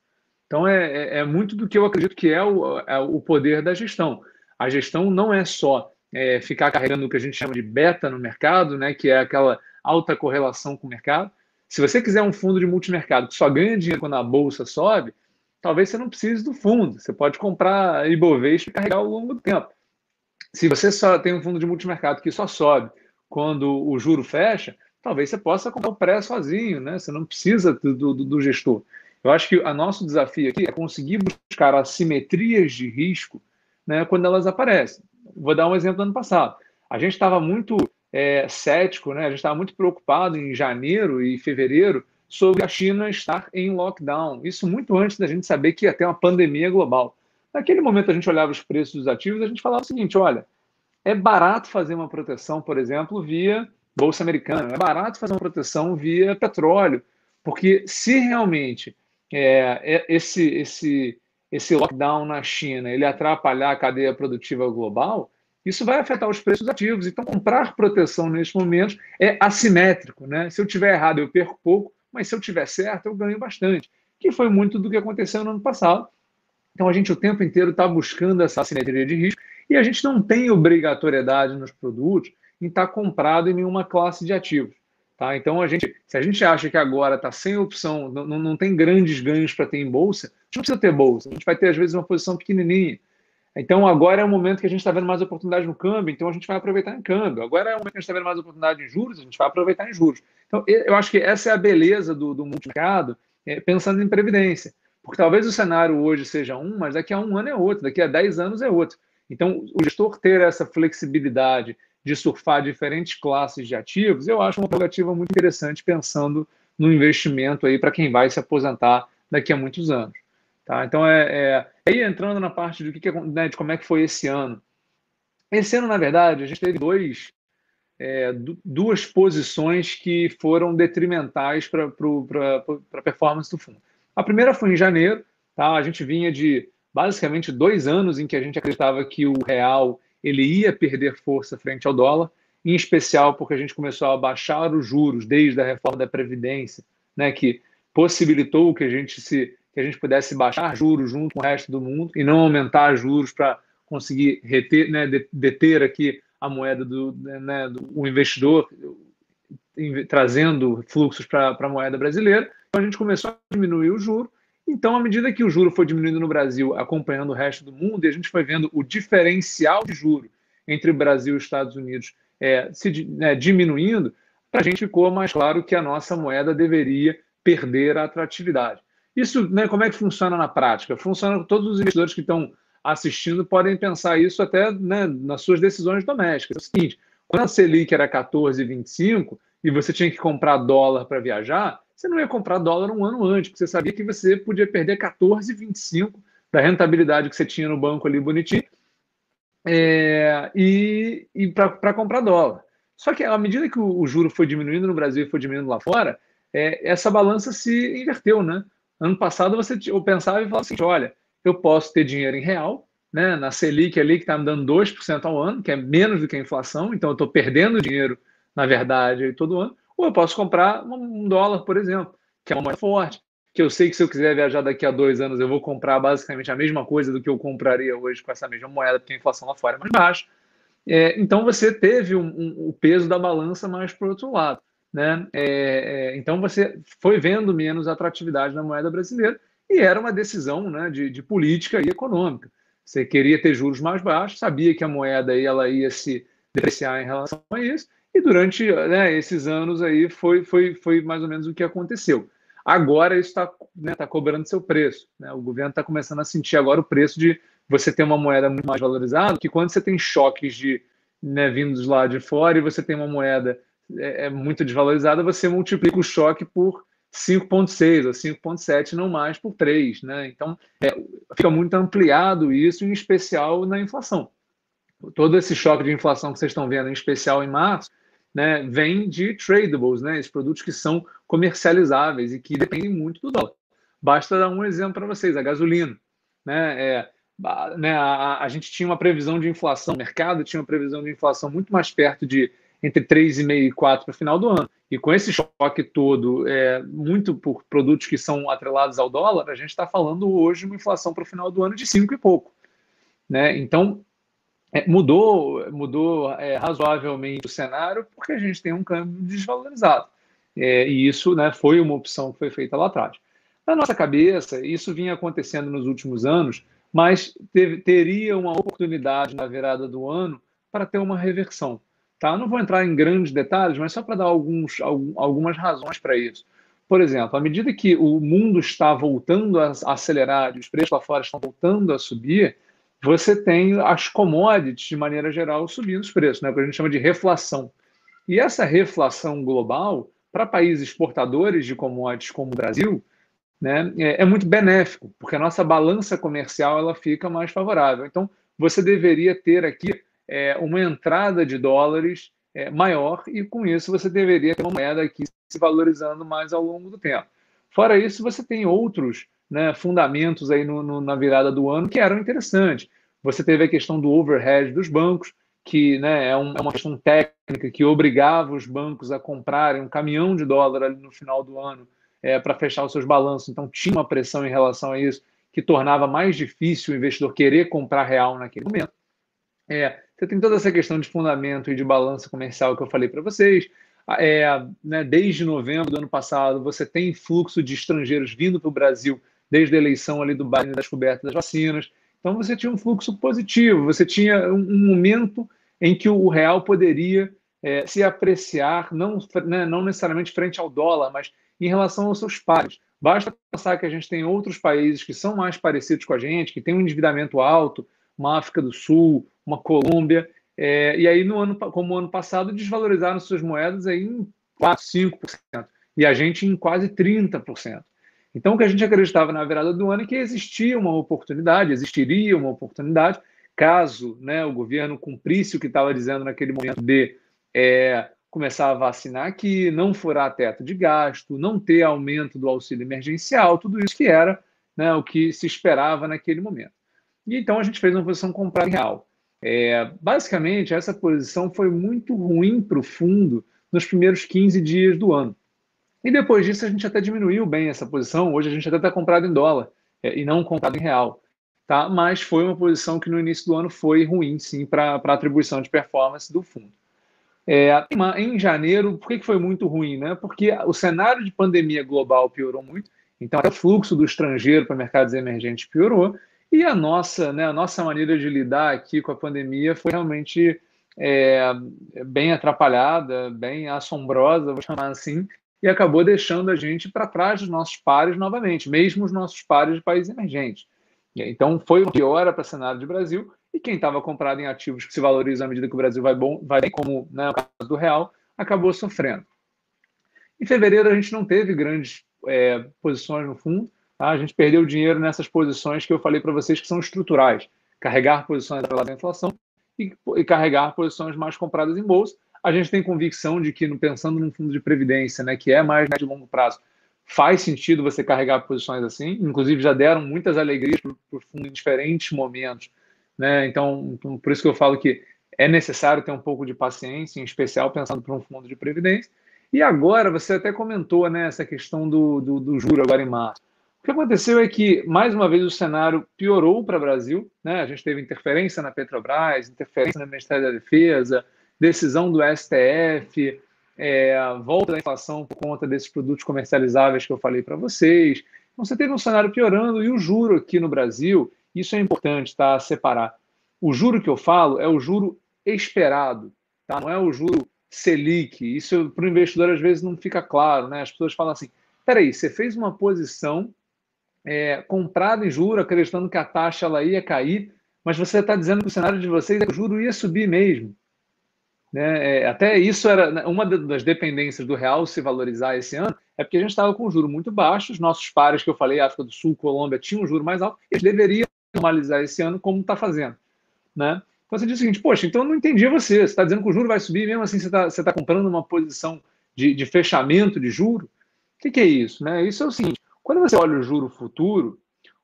Então, é, é, é muito do que eu acredito que é o, é o poder da gestão. A gestão não é só é, ficar carregando o que a gente chama de beta no mercado, né, que é aquela alta correlação com o mercado. Se você quiser um fundo de multimercado que só ganha dinheiro quando a bolsa sobe, talvez você não precise do fundo. Você pode comprar Ibovespa e carregar ao longo do tempo. Se você só tem um fundo de multimercado que só sobe quando o juro fecha, talvez você possa comprar o pré sozinho, né? Você não precisa do, do, do gestor. Eu acho que o nosso desafio aqui é conseguir buscar assimetrias de risco né, quando elas aparecem. Vou dar um exemplo do ano passado. A gente estava muito é, cético, né? a gente estava muito preocupado em janeiro e fevereiro sobre a China estar em lockdown. Isso muito antes da gente saber que ia ter uma pandemia global. Naquele momento a gente olhava os preços dos ativos e a gente falava o seguinte: olha, é barato fazer uma proteção, por exemplo, via Bolsa Americana, é barato fazer uma proteção via petróleo, porque se realmente é, é esse, esse esse lockdown na China ele atrapalhar a cadeia produtiva global, isso vai afetar os preços ativos. Então, comprar proteção neste momento é assimétrico. Né? Se eu tiver errado, eu perco pouco, mas se eu tiver certo, eu ganho bastante. Que foi muito do que aconteceu no ano passado. Então, a gente o tempo inteiro está buscando essa assimetria de risco e a gente não tem obrigatoriedade nos produtos em estar tá comprado em nenhuma classe de ativos. Tá? Então, a gente, se a gente acha que agora está sem opção, não, não tem grandes ganhos para ter em bolsa, a gente não precisa ter bolsa. A gente vai ter, às vezes, uma posição pequenininha. Então, agora é o momento que a gente está vendo mais oportunidade no câmbio, então a gente vai aproveitar em câmbio. Agora é o momento que a gente está vendo mais oportunidade em juros, a gente vai aproveitar em juros. Então, eu acho que essa é a beleza do, do é, pensando em previdência. Porque talvez o cenário hoje seja um, mas daqui a um ano é outro, daqui a dez anos é outro. Então, o gestor ter essa flexibilidade de surfar diferentes classes de ativos, eu acho uma prerrogativa muito interessante pensando no investimento aí para quem vai se aposentar daqui a muitos anos. Tá? Então, é, é, aí entrando na parte do que, que né, de como é que foi esse ano. Esse ano, na verdade, a gente teve dois, é, duas posições que foram detrimentais para a performance do fundo. A primeira foi em janeiro, tá? a gente vinha de basicamente dois anos em que a gente acreditava que o real ele ia perder força frente ao dólar, em especial porque a gente começou a baixar os juros desde a reforma da Previdência, né, que possibilitou que a gente se que a gente pudesse baixar juros junto com o resto do mundo e não aumentar juros para conseguir reter, né, deter aqui a moeda do, né, do investidor, trazendo fluxos para a moeda brasileira. Então a gente começou a diminuir o juro Então, à medida que o juro foi diminuindo no Brasil, acompanhando o resto do mundo, e a gente foi vendo o diferencial de juro entre Brasil e os Estados Unidos é, se né, diminuindo, para a gente ficou mais claro que a nossa moeda deveria perder a atratividade. Isso, né, como é que funciona na prática? Funciona, todos os investidores que estão assistindo podem pensar isso até né, nas suas decisões domésticas. É o seguinte, quando a Selic era 14,25 e você tinha que comprar dólar para viajar, você não ia comprar dólar um ano antes, porque você sabia que você podia perder 14,25 da rentabilidade que você tinha no banco ali bonitinho é, e, e para comprar dólar. Só que à medida que o, o, juro foi diminuindo no Brasil e foi diminuindo lá fora, é, essa balança se inverteu, né? Ano passado você eu pensava e falava assim, olha, eu posso ter dinheiro em real, né, na Selic ali que está me dando 2% ao ano, que é menos do que a inflação, então eu estou perdendo dinheiro, na verdade, todo ano, ou eu posso comprar um dólar, por exemplo, que é uma moeda forte, que eu sei que se eu quiser viajar daqui a dois anos, eu vou comprar basicamente a mesma coisa do que eu compraria hoje com essa mesma moeda, porque a inflação lá fora é mais baixa. É, então você teve o um, um, um peso da balança mais para o outro lado. Né? É, é, então você foi vendo menos atratividade na moeda brasileira e era uma decisão né, de, de, política e econômica. Você queria ter juros mais baixos, sabia que a moeda aí, ela ia se depreciar em relação a isso, e durante né, esses anos aí foi, foi, foi mais ou menos o que aconteceu. Agora isso está né, tá cobrando seu preço. Né? O governo está começando a sentir agora o preço de você ter uma moeda muito mais valorizada, que quando você tem choques de né, vindos lá de fora e você tem uma moeda é, é muito desvalorizada, você multiplica o choque por 5,6 ou 5,7, não mais por 3. Né? Então, é, fica muito ampliado isso, em especial na inflação. Todo esse choque de inflação que vocês estão vendo, em especial em março, né, vem de tradables, né, esses produtos que são comercializáveis e que dependem muito do dólar. Basta dar um exemplo para vocês: a gasolina. Né, é, né, a, a, gente tinha uma previsão de inflação, o mercado tinha uma previsão de inflação muito mais perto de entre 3,5 e 4 para o final do ano. E com esse choque todo, é, muito por produtos que são atrelados ao dólar, a gente está falando hoje uma inflação para o final do ano de 5 e pouco. Né? Então, é, mudou, mudou é, razoavelmente o cenário porque a gente tem um câmbio desvalorizado. É, e isso né, foi uma opção que foi feita lá atrás. Na nossa cabeça, isso vinha acontecendo nos últimos anos, mas teve, teria uma oportunidade na virada do ano para ter uma reversão. Tá? Não vou entrar em grandes detalhes, mas só para dar alguns, algumas razões para isso. Por exemplo, à medida que o mundo está voltando a acelerar, os preços lá fora estão voltando a subir, você tem as commodities, de maneira geral, subindo os preços, né? o que a gente chama de reflação. E essa reflação global, para países exportadores de commodities como o Brasil, né, é, é, muito benéfico, porque a nossa balança comercial ela fica mais favorável. Então, você deveria ter aqui é, uma entrada de dólares é, maior e com isso você deveria ter uma moeda aqui se valorizando mais ao longo do tempo. Fora isso, você tem outros né, fundamentos aí no, no, na virada do ano que eram interessantes. Você teve a questão do overhead dos bancos, que né, é, um, é, uma questão técnica que obrigava os bancos a comprarem um caminhão de dólar ali no final do ano é, para fechar os seus balanços. Então, tinha uma pressão em relação a isso que tornava mais difícil o investidor querer comprar real naquele momento. É, você tem toda essa questão de fundamento e de balança comercial que eu falei para vocês. É, né, desde novembro do ano passado, você tem fluxo de estrangeiros vindo para o Brasil, desde a eleição ali do Biden das cobertas das vacinas. Então, você tinha um fluxo positivo, você tinha um, momento em que o real poderia é, se apreciar, não, né, não necessariamente frente ao dólar, mas em relação aos seus pares. Basta pensar que a gente tem outros países que são mais parecidos com a gente, que têm um endividamento alto, uma África do Sul, uma Colômbia, é, e aí no ano, como ano passado, desvalorizaram suas moedas aí em 4, 5%, e a gente em quase 30%. Então, o que a gente acreditava na virada do ano é que existia uma oportunidade, existiria uma oportunidade, caso né, o governo cumprisse o que estava dizendo naquele momento de é, começar a vacinar aqui, não furar teto de gasto, não ter aumento do auxílio emergencial, tudo isso que era né, o que se esperava naquele momento. E então a gente fez uma posição comprar em real. É, basicamente, essa posição foi muito ruim para o fundo nos primeiros 15 dias do ano. E depois disso, a gente até diminuiu bem essa posição. Hoje, a gente até está comprado em dólar é, e não comprado em real. Tá? Mas foi uma posição que no início do ano foi ruim, sim, para atribuição de performance do fundo. É, em janeiro, por que foi muito ruim? Né? Porque o cenário de pandemia global piorou muito Então, o fluxo do estrangeiro para mercados emergentes piorou. E a nossa, né, a nossa maneira de lidar aqui com a pandemia foi realmente é, bem atrapalhada, bem assombrosa, vou chamar assim, e acabou deixando a gente para trás dos nossos pares novamente, mesmo os nossos pares de países emergentes. Então, foi uma piora para o cenário de Brasil, e quem estava comprado em ativos que se valorizam à medida que o Brasil vai, bom, vai bem, como né, o caso do real, acabou sofrendo. Em fevereiro, a gente não teve grandes é, posições no fundo, tá? a gente perdeu dinheiro nessas posições que eu falei para vocês que são estruturais, carregar posições da inflação e, e carregar posições mais compradas em bolsa. A gente tem convicção de que, pensando num fundo de previdência, né, que é mais de longo prazo, faz sentido você carregar posições assim. Inclusive, já deram muitas alegrias para o fundo em diferentes momentos. Né? Então, então, por isso que eu falo que é necessário ter um pouco de paciência, em especial pensando para um fundo de previdência. E agora, você até comentou né, essa questão do, do, do juro agora em março. O que aconteceu é que, mais uma vez, o cenário piorou para o Brasil. Né? A gente teve interferência na Petrobras, interferência no Ministério da Defesa, decisão do STF, é, volta da inflação por conta desses produtos comercializáveis que eu falei para vocês. Então, você teve um cenário piorando e o juro aqui no Brasil, isso é importante tá, separar. O juro que eu falo é o juro esperado, tá? não é o juro Selic. Isso para o investidor às vezes não fica claro. Né? As pessoas falam assim: peraí, você fez uma posição é, comprada em juro, acreditando que a taxa ela ia cair, mas você está dizendo que o cenário de vocês é que o juro ia subir mesmo. Né? É, até isso era né, uma das dependências do real se valorizar esse ano, é porque a gente estava com juros muito baixos, nossos pares que eu falei, África do Sul, Colômbia, tinham um juro mais alto, eles deveriam normalizar esse ano como está fazendo. Né? Então você diz o seguinte, poxa, então eu não entendi você, você está dizendo que o juro vai subir, mesmo assim você está tá comprando uma posição de, de fechamento de juro? O que, que é isso? Né? Isso é o seguinte, quando você olha o juro futuro,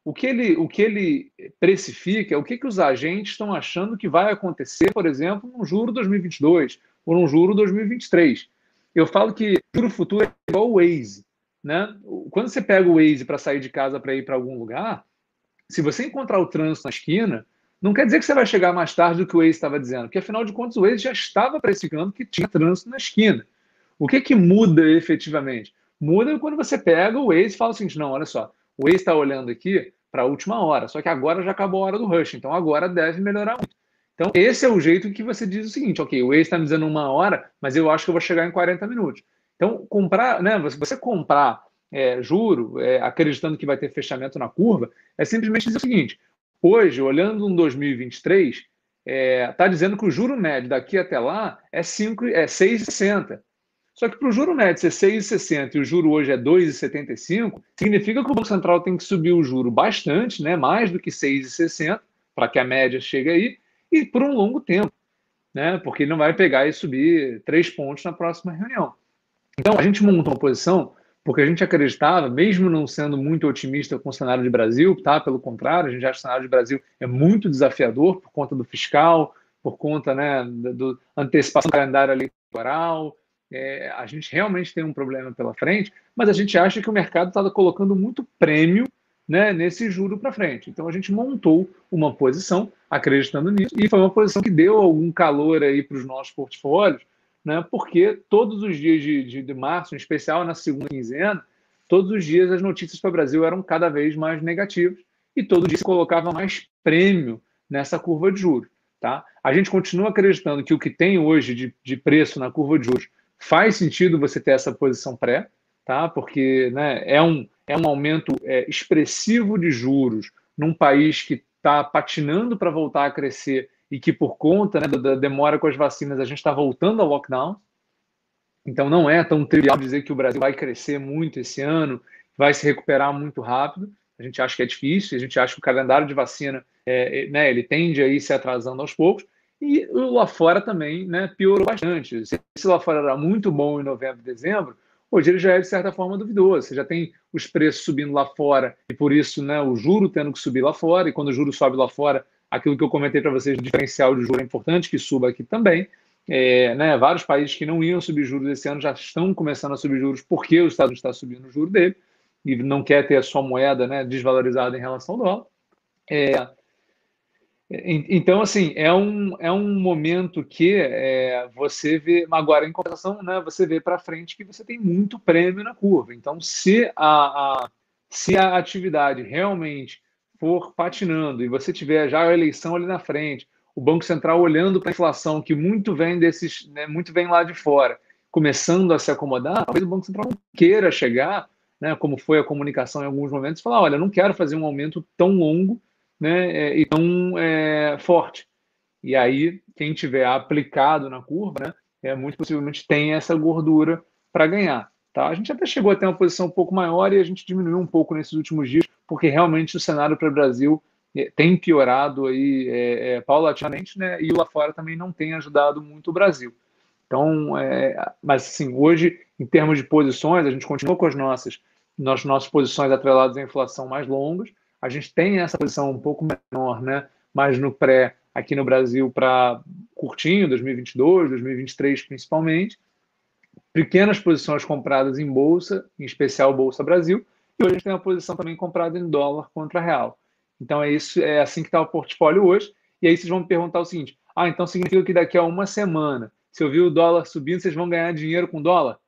o que ele, o que ele precifica é o que, que os agentes estão achando que vai acontecer, por exemplo, no juro 2022 ou no juro 2023. Eu falo que juro futuro é igual o Waze. Né? Quando você pega o Waze para sair de casa para ir para algum lugar, se você encontrar o trânsito na esquina, não quer dizer que você vai chegar mais tarde do que o Waze estava dizendo, porque afinal de contas o Waze já estava precificando que tinha trânsito na esquina. O que, que muda efetivamente? Muda quando você pega o Waze e fala o seguinte: não, olha só, o Waze está olhando aqui para a última hora, só que agora já acabou a hora do rush, então agora deve melhorar muito. Então, esse é o jeito que você diz o seguinte: ok, o Waze está me dizendo uma hora, mas eu acho que eu vou chegar em 40 minutos. Então, comprar, né, você comprar é, juro, é, acreditando que vai ter fechamento na curva, é simplesmente dizer o seguinte: hoje, olhando um 2023, está é, tá dizendo que o juro médio daqui até lá é, 5, é 6,60. Só que para o juro médio ser 6,60 e o juro hoje é 2,75, significa que o Banco Central tem que subir o juro bastante, né, mais do que 6,60, para que a média chegue aí, e por um longo tempo, né, porque ele não vai pegar e subir 3 pontos na próxima reunião. Então, a gente montou uma posição porque a gente acreditava, mesmo não sendo muito otimista com o cenário de Brasil, tá? pelo contrário, a gente acha que o cenário de Brasil é muito desafiador por conta do fiscal, por conta né, do antecipação do calendário eleitoral, é, a gente realmente tem um problema pela frente, mas a gente acha que o mercado está colocando muito prêmio né, nesse juro para frente. Então a gente montou uma posição acreditando nisso e foi uma posição que deu algum calor aí para os nossos portfólios, né, porque todos os dias de, de, de março, em especial na segunda quinzena, todos os dias as notícias para o Brasil eram cada vez mais negativas e todo dia se colocava mais prêmio nessa curva de juros. Tá? A gente continua acreditando que o que tem hoje de, de preço na curva de juros faz sentido você ter essa posição pré, tá? Porque né, é, um, é um aumento é, expressivo de juros num país que está patinando para voltar a crescer e que por conta né, da demora com as vacinas a gente está voltando ao lockdown. Então não é tão trivial dizer que o Brasil vai crescer muito esse ano, vai se recuperar muito rápido. A gente acha que é difícil, a gente acha que o calendário de vacina é, né, ele tende a ir se atrasando aos poucos, e lá fora também né, piorou bastante. Se lá fora era muito bom em novembro e dezembro, hoje ele já é de certa forma duvidoso. Você já tem os preços subindo lá fora e por isso né, o juro tendo que subir lá fora. E quando o juro sobe lá fora, aquilo que eu comentei para vocês, o diferencial de juro é importante que suba aqui também. É, né, vários países que não iam subir juros esse ano já estão começando a subir juros porque o Estado está subindo o juro dele e não quer ter a sua moeda né, desvalorizada em relação ao dólar. É, então, assim, é um, é um momento que é, você vê, agora em compensação, né, você vê para frente que você tem muito prêmio na curva. Então, se a, a, Se a atividade realmente for patinando e você tiver já a eleição ali na frente, o Banco Central olhando para a inflação, que muito vem desses, né, muito vem lá de fora, começando a se acomodar, talvez o Banco Central não queira chegar, né, como foi a comunicação em alguns momentos, falar, olha, não quero fazer um aumento tão longo né, é, e tão é, forte. E aí, quem tiver aplicado na curva, né, é, muito possivelmente tem essa gordura para ganhar. Tá? A gente até chegou a ter uma posição um pouco maior e a gente diminuiu um pouco nesses últimos dias, porque realmente o cenário para o Brasil é, tem piorado aí é, é, paulatinamente, né? E lá fora também não tem ajudado muito o Brasil. Então, é, mas assim, hoje, em termos de posições, a gente continua com as nossas, nas nossas posições atreladas à inflação mais longas. A gente tem essa posição um pouco menor, né? Mais no pré aqui no Brasil para curtinho, 2022, 2023 principalmente. Pequenas posições compradas em bolsa, em especial Bolsa Brasil, e hoje a gente tem uma posição também comprada em dólar contra real. Então é isso, é assim que está o portfólio hoje. E aí vocês vão me perguntar o seguinte: ah, então significa que daqui a uma semana, se eu vir o dólar subindo, vocês vão ganhar dinheiro com dólar?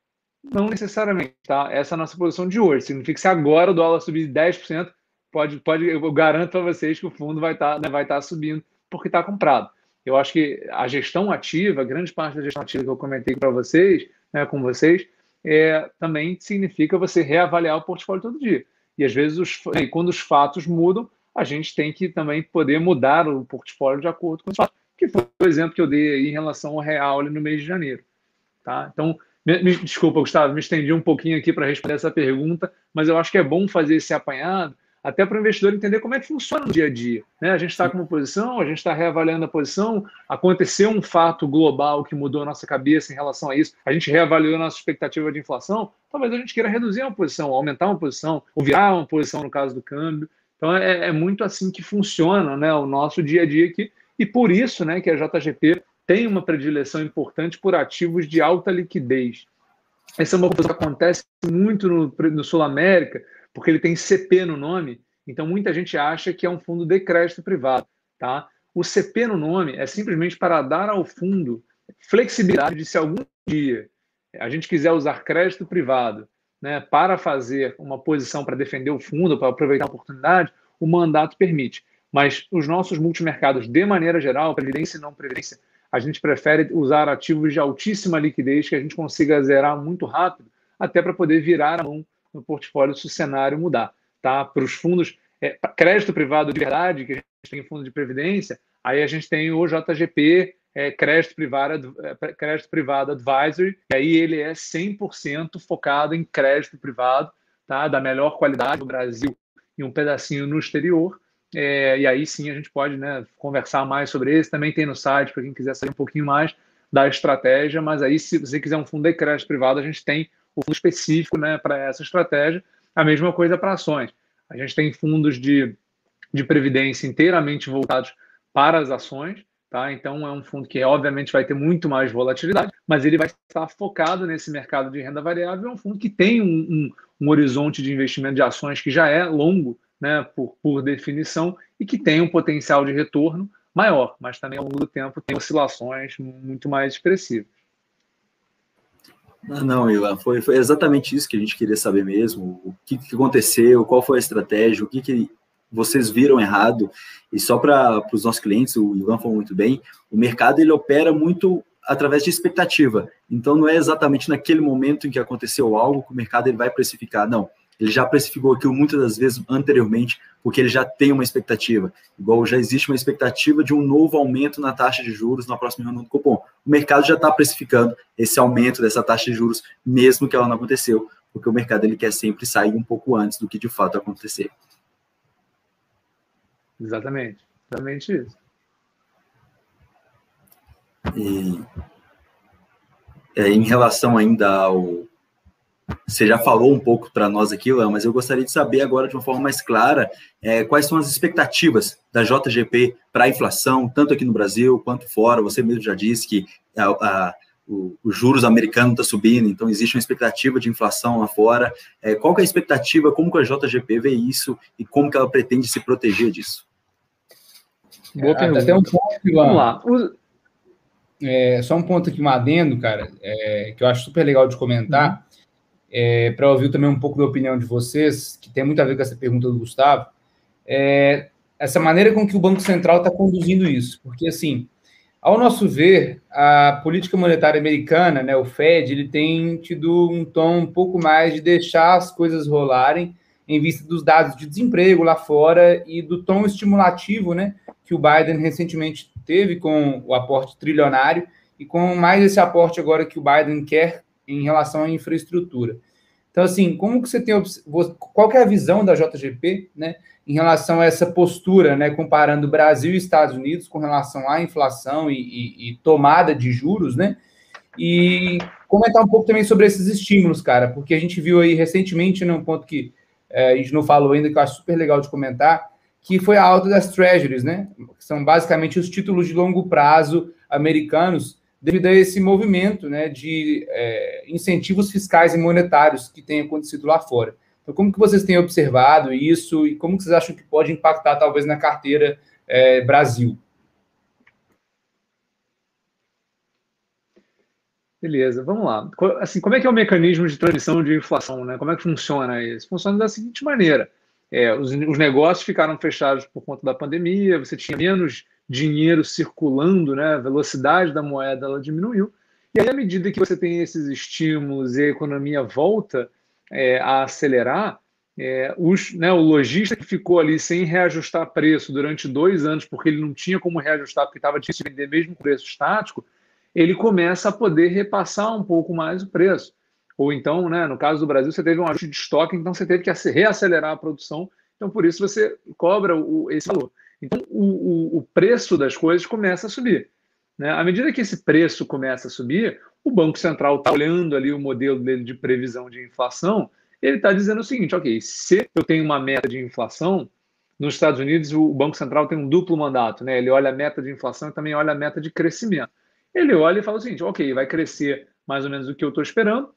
Não necessariamente, tá? Essa é a nossa posição de hoje. Significa que se agora o dólar subir 10%, pode, pode, eu garanto para vocês que o fundo vai estar, tá, né, vai tá subindo porque está comprado. Eu acho que a gestão ativa, grande parte da gestão ativa que eu comentei para vocês, né, com vocês, é, também significa você reavaliar o portfólio todo dia. E às vezes, os, quando os fatos mudam, a gente tem que também poder mudar o portfólio de acordo com os fatos, que foi o exemplo que eu dei em relação ao real no mês de janeiro. Tá? Então, me, me, desculpa, Gustavo, me estendi um pouquinho aqui para responder essa pergunta, mas eu acho que é bom fazer esse apanhado, até para o investidor entender como é que funciona no dia a dia. Né? A gente está com uma posição, a gente está reavaliando a posição, aconteceu um fato global que mudou a nossa cabeça em relação a isso, a gente reavaliou a nossa expectativa de inflação, talvez a gente queira reduzir uma posição, aumentar uma posição, ou virar uma posição no caso do câmbio. Então é, é muito assim que funciona né, o nosso dia a dia aqui, e por isso né, que a JGP tem uma predileção importante por ativos de alta liquidez. Essa é uma coisa que acontece muito no, no Sul América, porque ele tem CP no nome, então muita gente acha que é um fundo de crédito privado. Tá? O CP no nome é simplesmente para dar ao fundo flexibilidade de se algum dia a gente quiser usar crédito privado né, para fazer uma posição para defender o fundo, para aproveitar a oportunidade, o mandato permite. Mas os nossos multimercados, de maneira geral, previdência e não previdência, a gente prefere usar ativos de altíssima liquidez que a gente consiga zerar muito rápido, até para poder virar a mão no portfólio se o cenário mudar. Tá? Para os fundos, é, crédito privado de verdade, que a gente tem fundo de previdência, aí a gente tem o JGP, é, crédito, privado, é, crédito privado advisory, e aí ele é 100% focado em crédito privado, tá? da melhor qualidade no Brasil e um pedacinho no exterior. É, e aí sim a gente pode né, conversar mais sobre esse. Também tem no site para quem quiser saber um pouquinho mais da estratégia. Mas aí, se você quiser um fundo de crédito privado, a gente tem fundo específico né, para essa estratégia. A mesma coisa para ações. A gente tem fundos de, de previdência inteiramente voltados para as ações. Tá? Então, é um fundo que, obviamente, vai ter muito mais volatilidade, mas ele vai estar focado nesse mercado de renda variável. É um fundo que tem um, um, um horizonte de investimento de ações que já é longo, né, por, por definição, e que tem um potencial de retorno maior, mas também ao longo do tempo tem oscilações muito mais expressivas. Não, não, Ilan, foi, foi exatamente isso que a gente queria saber mesmo. O que, que aconteceu, qual foi a estratégia, o que, que vocês viram errado. E só para os nossos clientes, o Ivan falou muito bem, o mercado ele opera muito através de expectativa. Então não é exatamente naquele momento em que aconteceu algo que o mercado ele vai precificar. Não, ele já precificou aquilo muitas das vezes anteriormente, porque ele já tem uma expectativa. Igual já existe uma expectativa de um novo aumento na taxa de juros na próxima reunião do cupom. O mercado já está precificando esse aumento dessa taxa de juros, mesmo que ela não aconteceu, porque o mercado ele quer sempre sair um pouco antes do que de fato acontecer. Exatamente, exatamente isso. E, é, em relação ainda ao você já falou um pouco para nós aqui, Léo, mas eu gostaria de saber agora de uma forma mais clara é, quais são as expectativas da JGP para a inflação, tanto aqui no Brasil quanto fora. Você mesmo já disse que a, a, o, os juros americanos está subindo, então existe uma expectativa de inflação lá fora. É, qual é a expectativa, como que a JGP vê isso e como que ela pretende se proteger disso? Boa é, pergunta. Até um ponto, Vamos lá. É, só um ponto aqui, um adendo, cara, é, que eu acho super legal de comentar. Uhum é, para ouvir também um pouco da opinião de vocês, que tem muito a ver com essa pergunta do Gustavo, é, essa maneira com que o Banco Central está conduzindo isso. Porque, assim, ao nosso ver, a política monetária americana, né, o Fed, ele tem tido um tom um pouco mais de deixar as coisas rolarem em vista dos dados de desemprego lá fora e do tom estimulativo, né, que o Biden recentemente teve com o aporte trilionário e com mais esse aporte agora que o Biden quer em relação à infraestrutura. Então, assim, como que você tem qual é a visão da JGP, né, em relação a essa postura, né, comparando Brasil e Estados Unidos com relação à inflação e, e, e tomada de juros, né? E comentar um pouco também sobre esses estímulos, cara, porque a gente viu aí recentemente, num ponto que é, a gente não falou ainda, que eu acho super legal de comentar, que foi a alta das treasuries, né? Que são basicamente os títulos de longo prazo americanos, devido a esse movimento né, de é, incentivos fiscais e monetários que tem acontecido lá fora. Então, como que vocês têm observado isso e como que vocês acham que pode impactar, talvez, na carteira é, Brasil? Beleza, vamos lá. Assim, como é que é o mecanismo de transmissão de inflação? Né? Como é que funciona isso? Funciona da seguinte maneira: é, os, os, negócios ficaram fechados por conta da pandemia, você tinha menos dinheiro circulando, né? a velocidade da moeda ela diminuiu. E aí, à medida que você tem esses estímulos e a economia volta, é, a acelerar, é, os, né, o lojista que ficou ali sem reajustar preço durante dois anos, porque ele não tinha como reajustar, porque estava difícil de vender mesmo preço estático, ele começa a poder repassar um pouco mais o preço. Ou então, né, no caso do Brasil, você teve um ajuste de estoque, então você teve que reacelerar a produção, então por isso você cobra o, esse valor. Então o, o, o preço das coisas começa a subir. Né? À medida que esse preço começa a subir, o Banco Central está olhando ali o modelo dele de previsão de inflação, ele está dizendo o seguinte: ok, se eu tenho uma meta de inflação, nos Estados Unidos o Banco Central tem um duplo mandato, né? Ele olha a meta de inflação e também olha a meta de crescimento. Ele olha e fala o seguinte: ok, vai crescer mais ou menos o que eu estou esperando,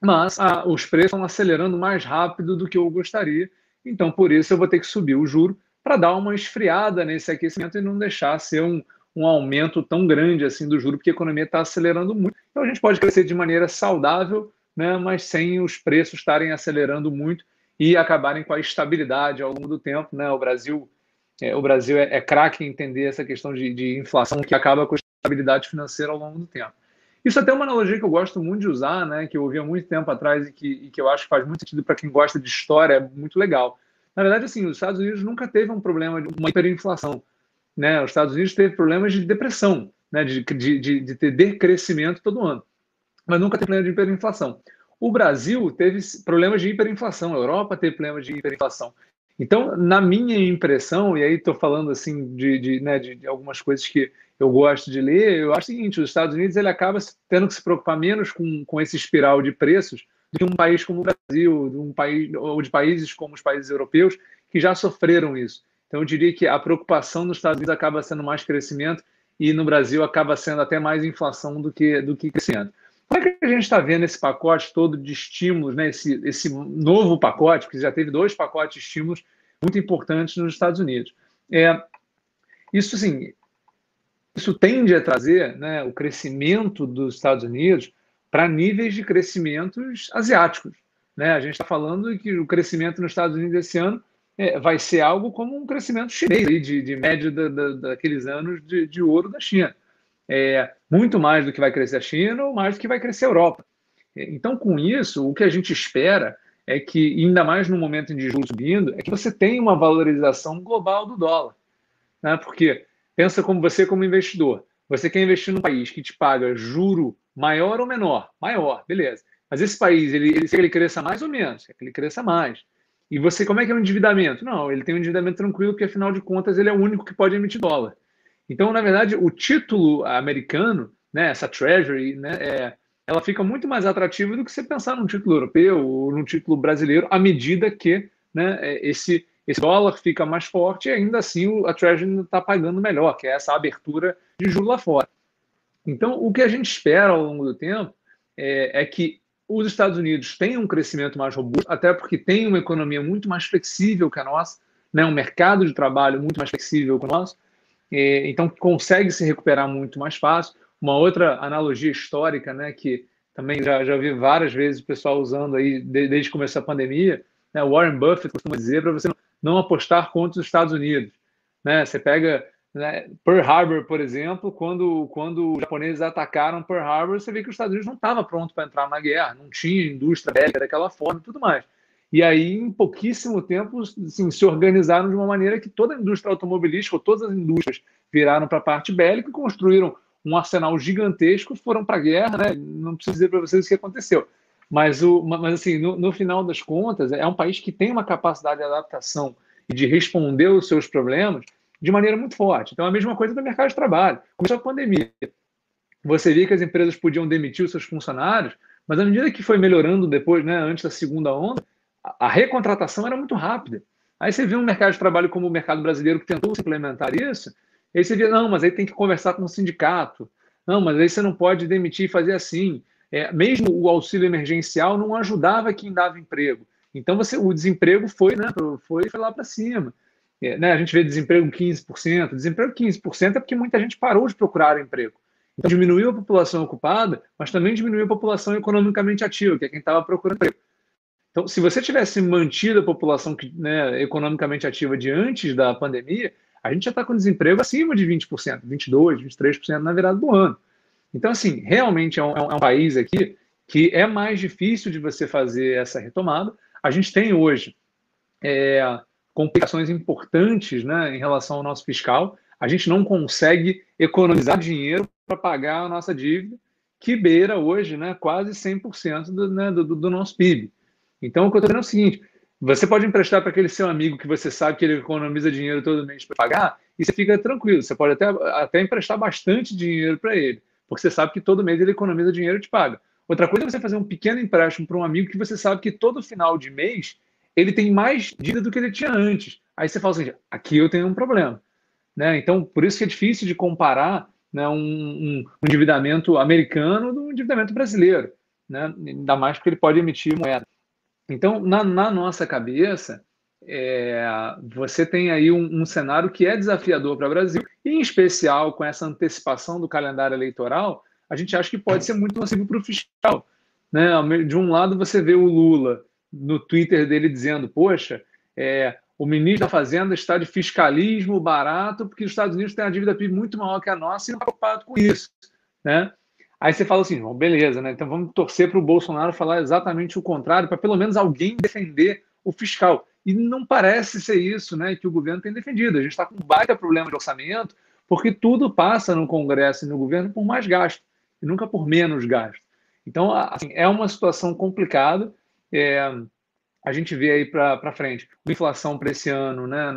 mas ah, os preços estão acelerando mais rápido do que eu gostaria, então por isso eu vou ter que subir o juro para dar uma esfriada nesse aquecimento e não deixar ser um, um aumento tão grande assim do juro, porque a economia está acelerando muito. Então a gente pode crescer de maneira saudável, né, mas sem os preços estarem acelerando muito e acabarem com a estabilidade ao longo do tempo. Né? O Brasil é, o Brasil é, é craque em entender essa questão de, de inflação que acaba com a estabilidade financeira ao longo do tempo. Isso até é uma analogia que eu gosto muito de usar, né, que eu ouvi há muito tempo atrás e que, e que eu acho que faz muito sentido para quem gosta de história, é muito legal. Na verdade, assim, os Estados Unidos nunca teve um problema de uma hiperinflação né? Os Estados Unidos teve problemas de depressão, né? de, de, de, de ter decrescimento todo ano, mas nunca teve problema de hiperinflação. O Brasil teve problemas de hiperinflação, a Europa teve problemas de hiperinflação. Então, na minha impressão, e aí estou falando assim de, de, né, de, de, algumas coisas que eu gosto de ler, eu acho o seguinte: os Estados Unidos ele acaba tendo que se preocupar menos com, com esse espiral de preços que um país como o Brasil, de um país, ou de países como os países europeus, que já sofreram isso. Então, eu diria que a preocupação nos Estados Unidos acaba sendo mais crescimento e no Brasil acaba sendo até mais inflação do que, do que crescimento. Como é que a gente está vendo esse pacote todo de estímulos, né? esse, esse novo pacote, porque já teve dois pacotes de estímulos muito importantes nos Estados Unidos. É, isso, sim, isso tende a trazer né, o crescimento dos Estados Unidos para níveis de crescimentos asiáticos. Né? A gente está falando que o crescimento nos Estados Unidos esse ano é, vai ser algo como um crescimento chinês, de, de média da, da, daqueles anos de, de, ouro da China. É, muito mais do que vai crescer a China ou mais do que vai crescer a Europa. É, então, com isso, o que a gente espera é que, ainda mais no momento de juros subindo, é que você tenha uma valorização global do dólar. Né? Porque pensa como você como investidor. Você quer investir num país que te paga juro maior ou menor? Maior, beleza. Mas esse país, ele, ele, ele cresça mais ou menos? Que ele cresça mais. E você, como é que é o endividamento? Não, ele tem um endividamento tranquilo, porque afinal de contas ele é o único que pode emitir dólar. Então, na verdade, o título americano, né, essa Treasury, né, é, ela fica muito mais atrativa do que você pensar num título europeu ou num título brasileiro, à medida que né, é, esse, esse dólar fica mais forte e ainda assim a Treasury está pagando melhor, que é essa abertura de juros lá fora. Então, o que a gente espera ao longo do tempo é, é que os Estados Unidos têm um crescimento mais robusto, até porque tem uma economia muito mais flexível que a nossa, né, um mercado de trabalho muito mais flexível que o nosso, então consegue se recuperar muito mais fácil. Uma outra analogia histórica né, que, também já, já vi várias vezes o pessoal usando aí desde que começou a pandemia. Né? Warren Buffett costuma dizer para você não apostar contra os Estados Unidos. Né? Você pega né, Pearl Harbor, por exemplo, quando, quando os japoneses atacaram Pearl Harbor, você vê que os Estados Unidos não estava pronto para entrar na guerra, não tinha indústria bélica daquela forma e tudo mais. E aí, em pouquíssimo tempo, assim, se organizaram de uma maneira que toda a indústria automobilística, ou todas as indústrias, viraram para a parte bélica e construíram um arsenal gigantesco, foram para a guerra, né? Não preciso dizer para vocês o que aconteceu. Mas, o, mas assim, no, no, final das contas, é um país que tem uma capacidade de adaptação e de responder aos seus problemas de maneira muito forte. Então, a mesma coisa do mercado de trabalho. Começou a pandemia. Você via que as empresas podiam demitir os seus funcionários, mas à medida que foi melhorando depois, né, antes da segunda onda, a recontratação era muito rápida. Aí você vê um mercado de trabalho como o mercado brasileiro que tentou implementar isso, e aí você vê, não, mas aí tem que conversar com o sindicato. Não, mas aí você não pode demitir e fazer assim. É, mesmo o auxílio emergencial não ajudava quem dava emprego. Então você, o desemprego foi, né, foi, foi lá para cima. É, né, a gente vê desemprego 15%. Desemprego 15% é porque muita gente parou de procurar emprego. Então diminuiu a população ocupada, mas também diminuiu a população economicamente ativa, que é quem estava procurando emprego. Então, se você tivesse mantido a população né, economicamente ativa de antes da pandemia, a gente já está com desemprego acima de 20%, 22%, 23% na virada do ano. Então, assim, realmente é um, é um país aqui que é mais difícil de você fazer essa retomada. A gente tem hoje é, complicações importantes né, em relação ao nosso fiscal. A gente não consegue economizar dinheiro para pagar a nossa dívida, que beira hoje né, quase 100% do, né, do, do nosso PIB. Então, o que eu estou dizendo é o seguinte: você pode emprestar para aquele seu amigo que você sabe que ele economiza dinheiro todo mês para pagar, e você fica tranquilo. Você pode até, até emprestar bastante dinheiro para ele, porque você sabe que todo mês ele economiza dinheiro e te paga. Outra coisa é você fazer um pequeno empréstimo para um amigo que você sabe que todo final de mês ele tem mais dívida do que ele tinha antes. Aí você fala assim: aqui eu tenho um problema. Né? Então, por isso que é difícil de comparar né, um, um, um endividamento americano do endividamento brasileiro. Né? Ainda mais porque ele pode emitir moeda. Então, na, na nossa cabeça, é, você tem aí um, um, cenário que é desafiador para o Brasil, e em especial com essa antecipação do calendário eleitoral, a gente acha que pode ser muito nocivo para o fiscal. Né? De um lado, você vê o Lula no Twitter dele dizendo: Poxa, é, o ministro da Fazenda está de fiscalismo barato, porque os Estados Unidos têm a dívida PIB muito maior que a nossa e não está preocupado com isso. Né? Aí você fala assim, bom, beleza, né? Então vamos torcer para o Bolsonaro falar exatamente o contrário, para pelo menos alguém defender o fiscal. E não parece ser isso, né? Que o governo tem defendido. A gente está com um baita problema de orçamento, porque tudo passa no Congresso e no governo por mais gasto, e nunca por menos gasto. Então, assim, é uma situação complicada. É, a gente vê aí para frente inflação para esse ano né,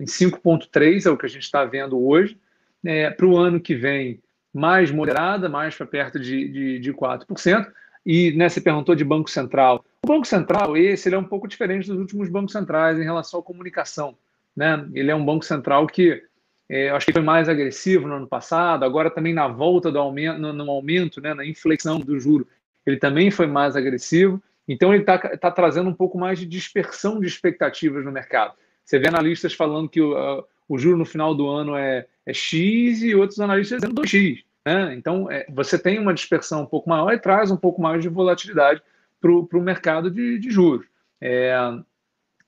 em 5,3 é o que a gente está vendo hoje. É, para o ano que vem, mais moderada, mais para perto de, de, de 4%. E né, você perguntou de Banco Central. O Banco Central, esse, ele é um pouco diferente dos últimos bancos centrais em relação à comunicação. Né? Ele é um banco central que é, acho que foi mais agressivo no ano passado, agora também na volta do aumento, no, no aumento, né, na inflexão do juro, ele também foi mais agressivo. Então ele está tá trazendo um pouco mais de dispersão de expectativas no mercado. Você vê analistas falando que o, uh, o juro no final do ano é, é X e outros analistas dizendo 2X. Né? Então, é, você tem uma dispersão um pouco maior e traz um pouco mais de volatilidade para o mercado de, de juros. É,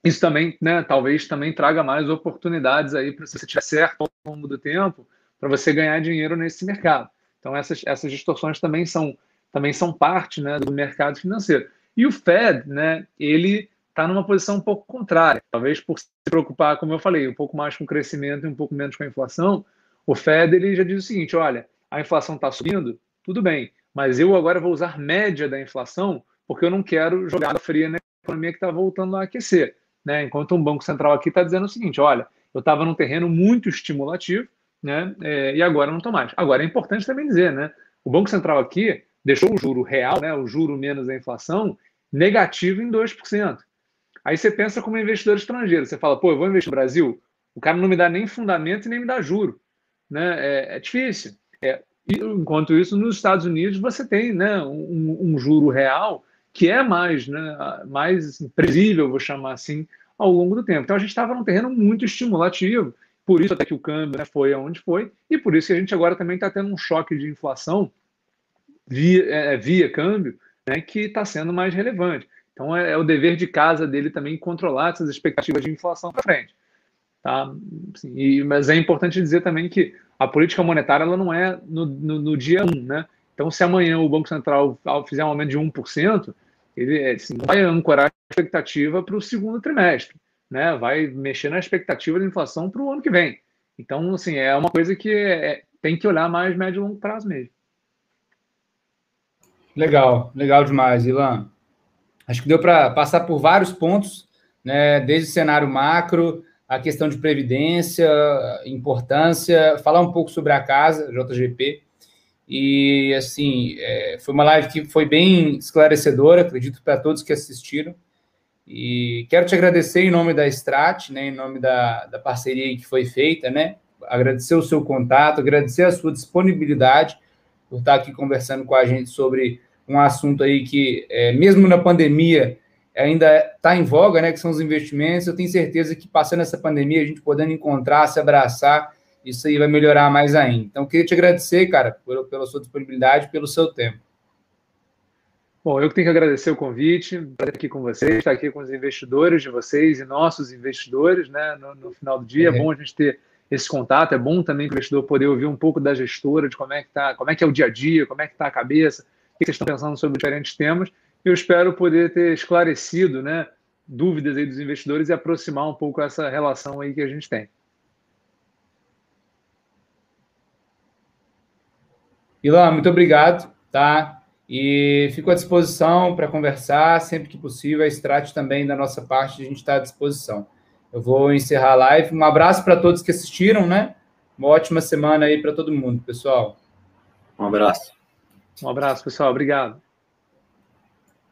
isso também, né, talvez também traga mais oportunidades aí para você tiver certo ao longo do tempo, para você ganhar dinheiro nesse mercado. Então, essas, essas distorções também são, também são parte né, do mercado financeiro. E o Fed, né, ele está numa posição um pouco contrária. Talvez por se preocupar, como eu falei, um pouco mais com o crescimento e um pouco menos com a inflação, o Fed ele já diz o seguinte: olha, a inflação está subindo, tudo bem, mas eu agora vou usar média da inflação porque eu não quero jogar fria na economia que está voltando a aquecer. Né? Enquanto um banco central aqui está dizendo o seguinte: olha, eu estava num terreno muito estimulativo né? É, e agora não estou mais. Agora é importante também dizer, né? O Banco Central aqui deixou o juro real, né, o juro menos a inflação, negativo em 2%. Aí você pensa como investidor estrangeiro, você fala, pô, eu vou investir no Brasil, o cara não me dá nem fundamento e nem me dá juro. Né? É, é difícil. É, enquanto isso, nos Estados Unidos você tem né, um, um, juro real que é mais, né, mais previsível, vou chamar assim, ao longo do tempo. Então a gente estava num terreno muito estimulativo, por isso até que o câmbio né, foi aonde foi, e por isso que a gente agora também está tendo um choque de inflação via, é, via câmbio, né, que está sendo mais relevante. Então é, é, o dever de casa dele também controlar essas expectativas de inflação para frente. Tá? E, mas é importante dizer também que a política monetária ela não é no, no, no dia 1, né? Então, se amanhã o Banco Central fizer um aumento de 1%, ele assim, vai ancorar a expectativa para o segundo trimestre, né? vai mexer na expectativa da inflação para o ano que vem. Então, assim, é uma coisa que é, tem que olhar mais médio e longo prazo mesmo. Legal, legal demais, Ilan. Acho que deu para passar por vários pontos, né? desde o cenário macro, a questão de previdência, importância, falar um pouco sobre a casa, JGP, e, assim, é, foi uma live que foi bem esclarecedora, acredito, para todos que assistiram. E quero te agradecer em nome da Strat, né, em nome da, da parceria que foi feita, né? Agradecer o seu contato, agradecer a sua disponibilidade por estar aqui conversando com a gente sobre um assunto aí que, é, mesmo na pandemia, ainda está em voga, né? Que são os investimentos. Eu tenho certeza que passando essa pandemia, a gente podendo encontrar, se abraçar isso aí vai melhorar mais ainda. Então, queria te agradecer, cara, por, pela sua disponibilidade, pelo seu tempo. Bom, eu que tenho que agradecer o convite, estar aqui com vocês, estar aqui com os investidores de vocês e nossos investidores, né, no, no final do dia. É. é bom a gente ter esse contato, é bom também o investidor poder ouvir um pouco da gestora, de como é que tá, como é que é o dia a dia, como é que está a cabeça, que vocês estão pensando sobre diferentes temas. Eu espero poder ter esclarecido, né, dúvidas aí dos investidores e aproximar um pouco essa relação aí que a gente tem. Ilan, muito obrigado, tá? E fico à disposição para conversar sempre que possível. A Strat também, da nossa parte, a gente está à disposição. Eu vou encerrar a live. Um abraço para todos que assistiram, né? Uma ótima semana aí para todo mundo, pessoal. Um abraço. Um abraço, pessoal. Obrigado.